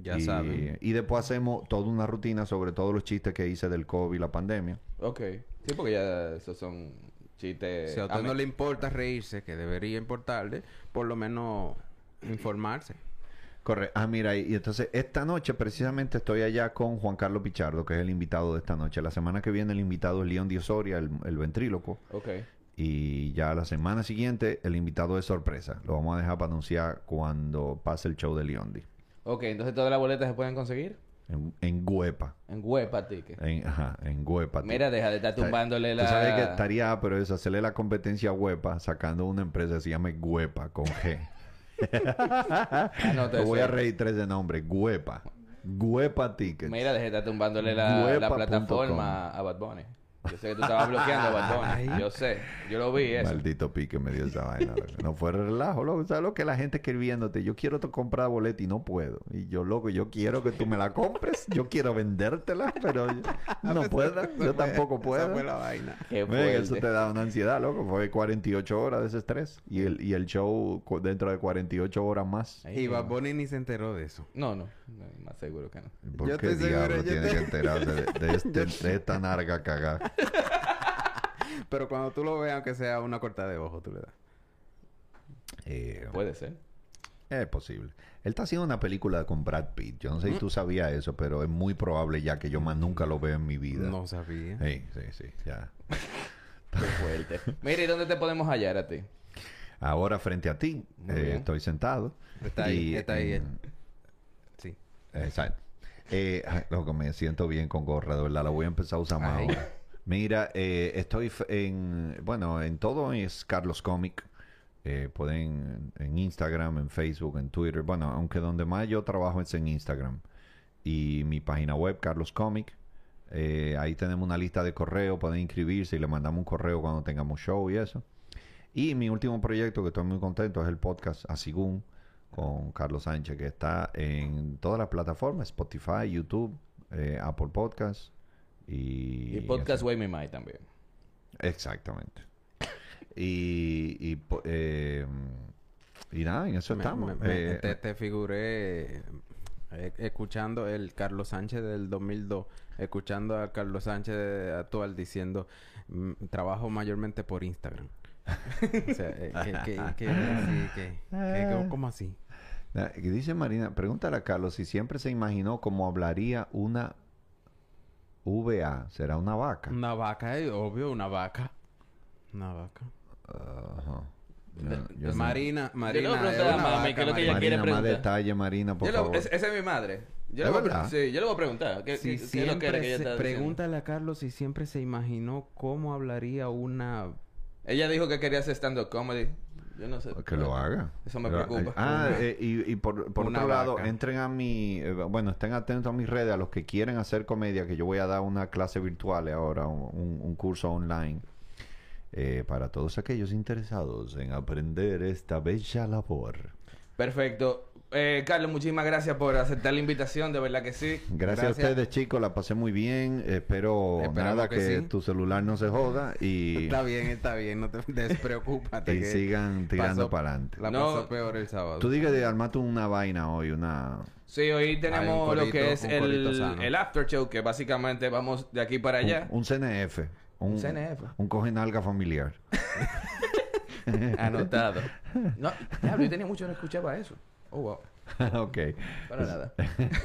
Ya y, saben. Y después hacemos toda una rutina sobre todos los chistes que hice del COVID y la pandemia. Ok. Sí, porque ya esos son chistes... Si a usted no le importa reírse, que debería importarle, por lo menos informarse. Correcto. Ah, mira, y, y entonces esta noche precisamente estoy allá con Juan Carlos Pichardo, que es el invitado de esta noche. La semana que viene el invitado es León Diosoria, el, el ventríloco. Ok. Y ya la semana siguiente el invitado es sorpresa. Lo vamos a dejar para anunciar cuando pase el show de Leondi. Ok, entonces todas las boletas se pueden conseguir En, en Guepa. en Huepa Ticket. En, ajá, en Huepa. Mira, deja de estar Tú- tumbándole Tú la... sabes que estaría, pero es hacerle la competencia a Huepa sacando una empresa que se llama Huepa con G. Ah, no, te voy a sé. registrar ese nombre, Huepa. Huepa Tickets. Mira, deja de estar tumbándole la, la plataforma a Bad Bunny. Yo sé que tú estabas bloqueando Bad. Yo sé. Yo lo vi eso. Maldito pique me dio esa vaina. No fue relajo, loco. ¿Sabes lo que la gente escribiéndote? Yo quiero comprar boleta y no puedo. Y yo, loco, yo quiero que tú me la compres. Yo quiero vendértela, pero yo no puedo. Yo tampoco Esa puedo. fue la vaina. Eso te da una ansiedad, loco. Fue 48 horas de ese estrés. Y el, y el show dentro de 48 horas más. Y. Bad Bunny ni se enteró de eso. No, no, no, Más seguro que no. ¿Por Yo qué diablo tiene estoy- que enterarse de, de este- de esta narga cagada? Pero cuando tú lo veas, aunque sea una corta de ojo, tú le das. Eh, Puede ser. es posible. Él está haciendo una película con Brad Pitt. Yo no sé si tú sabías eso, pero es muy probable ya que yo más nunca lo veo en mi vida. No sabía. Sí, sí, sí, ya. Qué fuerte. Mira, ¿y dónde te podemos hallar a ti? Ahora frente a ti, eh, estoy sentado. Está ahí, y está ahí en- él. Exacto. Eh, loco, me siento bien con gorra, de verdad. La voy a empezar a usar más Ay. ahora. Mira, eh, estoy en... Bueno, en todo es Carlos Comic. Eh, pueden en Instagram, en Facebook, en Twitter. Bueno, aunque donde más yo trabajo es en Instagram. Y mi página web, Carlos Comic. Eh, ahí tenemos una lista de correo. Pueden inscribirse y le mandamos un correo cuando tengamos show y eso. Y mi último proyecto, que estoy muy contento, es el podcast Asigún con Carlos Sánchez, que está en todas las plataformas, Spotify, YouTube, eh, Apple Podcasts y... Y Podcast Way Me Mind también. Exactamente. Y, y, eh, y nada, en eso Me- estamos. me- me- Eh, te, te figuré eh, escuchando el Carlos Sánchez del 2002, escuchando a Carlos Sánchez actual diciendo, "Mm, trabajo mayormente por Instagram. O sea, eh, que, que, que, así, que- que- ¿cómo así? que dice Marina, pregúntale a Carlos si siempre se imaginó cómo hablaría una VA. ¿Será una vaca? Una vaca, eh, obvio, una vaca. Una vaca. Ajá. Yo- De- yo no- Marina, Marina, le pregunté es a mami es lo que ella Marina. quiere más detalle, Marina, por Yo le- favor. es- esa es mi madre. Yo ¿Es le voy a, sí, yo le voy a preguntar. ¿Qué, Si qué- qué es lo siempre que era que ella se- está diciendo? pregúntale a Carlos si siempre se imaginó cómo hablaría una... Ella dijo que quería hacer stand-up comedy. Yo no sé. Que lo haga. Eso me Pero, preocupa. Ah, Una- eh, y, y por, por otro lado, entren a mi... eh, bueno, estén atentos a mis redes, a los que quieren hacer comedia, que yo voy a dar una clase virtual ahora, un curso online, eh, para todos aquellos interesados en aprender esta bella labor. Perfecto. Eh, Carlos, muchísimas gracias por aceptar la invitación. De verdad que sí. Gracias, a ustedes, chicos, la pasé muy bien. Espero Esperamos nada que que, sí. tu celular no se joda y, Está bien, está bien, no te despreocúpate. y que sigan tirando pasó- para adelante. La No. pasó peor el sábado. Tú digas de armarte una vaina hoy, una... Sí, hoy tenemos lo que es el, el after show, que básicamente vamos de aquí para allá. Un, un CNF. Un, Un CNF. Un coge nalga familiar. Anotado. No, diablo, yo tenía mucho que no escuchaba eso. Oh, wow. ok. Para nada.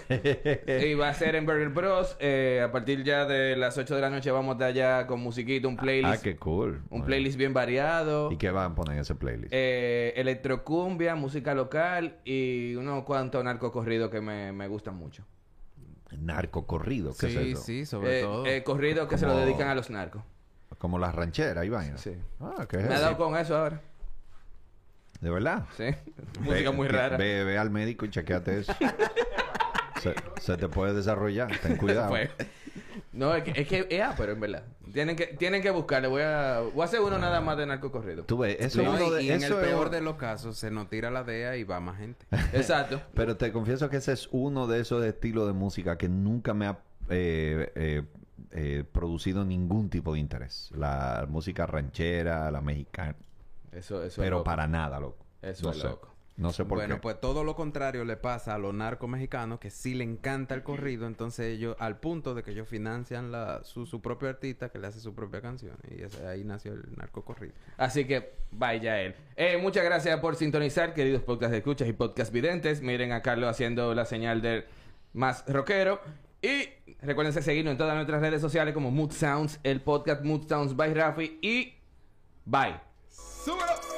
y va a ser en Burger Bros. Eh, a partir ya de las 8 de la noche vamos de allá con musiquita, un playlist. Ah, qué cool. Un Bueno. playlist bien variado. ¿Y qué van a poner en ese playlist? Eh, electrocumbia, música local y unos cuantos narcocorridos que me, me gustan mucho. Narco corrido, ¿qué Sí, es eso? sí, sobre Eh, todo. eh, corridos que se lo dedican a los narcos. Como las rancheras y vainas. Sí. Ah, ¿qué es Me ha dado con eso ahora. ¿De verdad? Sí. música Ve- muy rara. Ve, ve al médico y chequeate eso. se, se te puede desarrollar. Ten cuidado. No, es que, es que, pero en verdad. Tienen que, tienen que buscarle. Voy a, voy a hacer uno nada más de narcocorrido. Tú ves, eso No, es uno y, de... y en el es- peor de los casos se nos tira la DEA y va más gente. Exacto. Pero te confieso que ese es uno de esos estilos de música que nunca me ha eh, eh, eh, producido ningún tipo de interés. La música ranchera, la mexicana. Eso, eso es Pero loco. para nada, loco. Eso no es sé. loco. No sé por bueno, qué. pues todo lo contrario le pasa a los narcos mexicanos que sí le encanta el corrido, entonces ellos, al punto de que ellos financian la, su, su propio artista que le hace su propia canción. Y ese- ahí nació el narco corrido. Así que vaya él. Eh, muchas gracias por sintonizar, queridos podcast de escuchas y podcast videntes. Miren a Carlos haciendo la señal del más rockero. Y recuerden seguirnos en todas nuestras redes sociales como Mood Sounds, el podcast Mood Sounds by Rafi y bye. Thank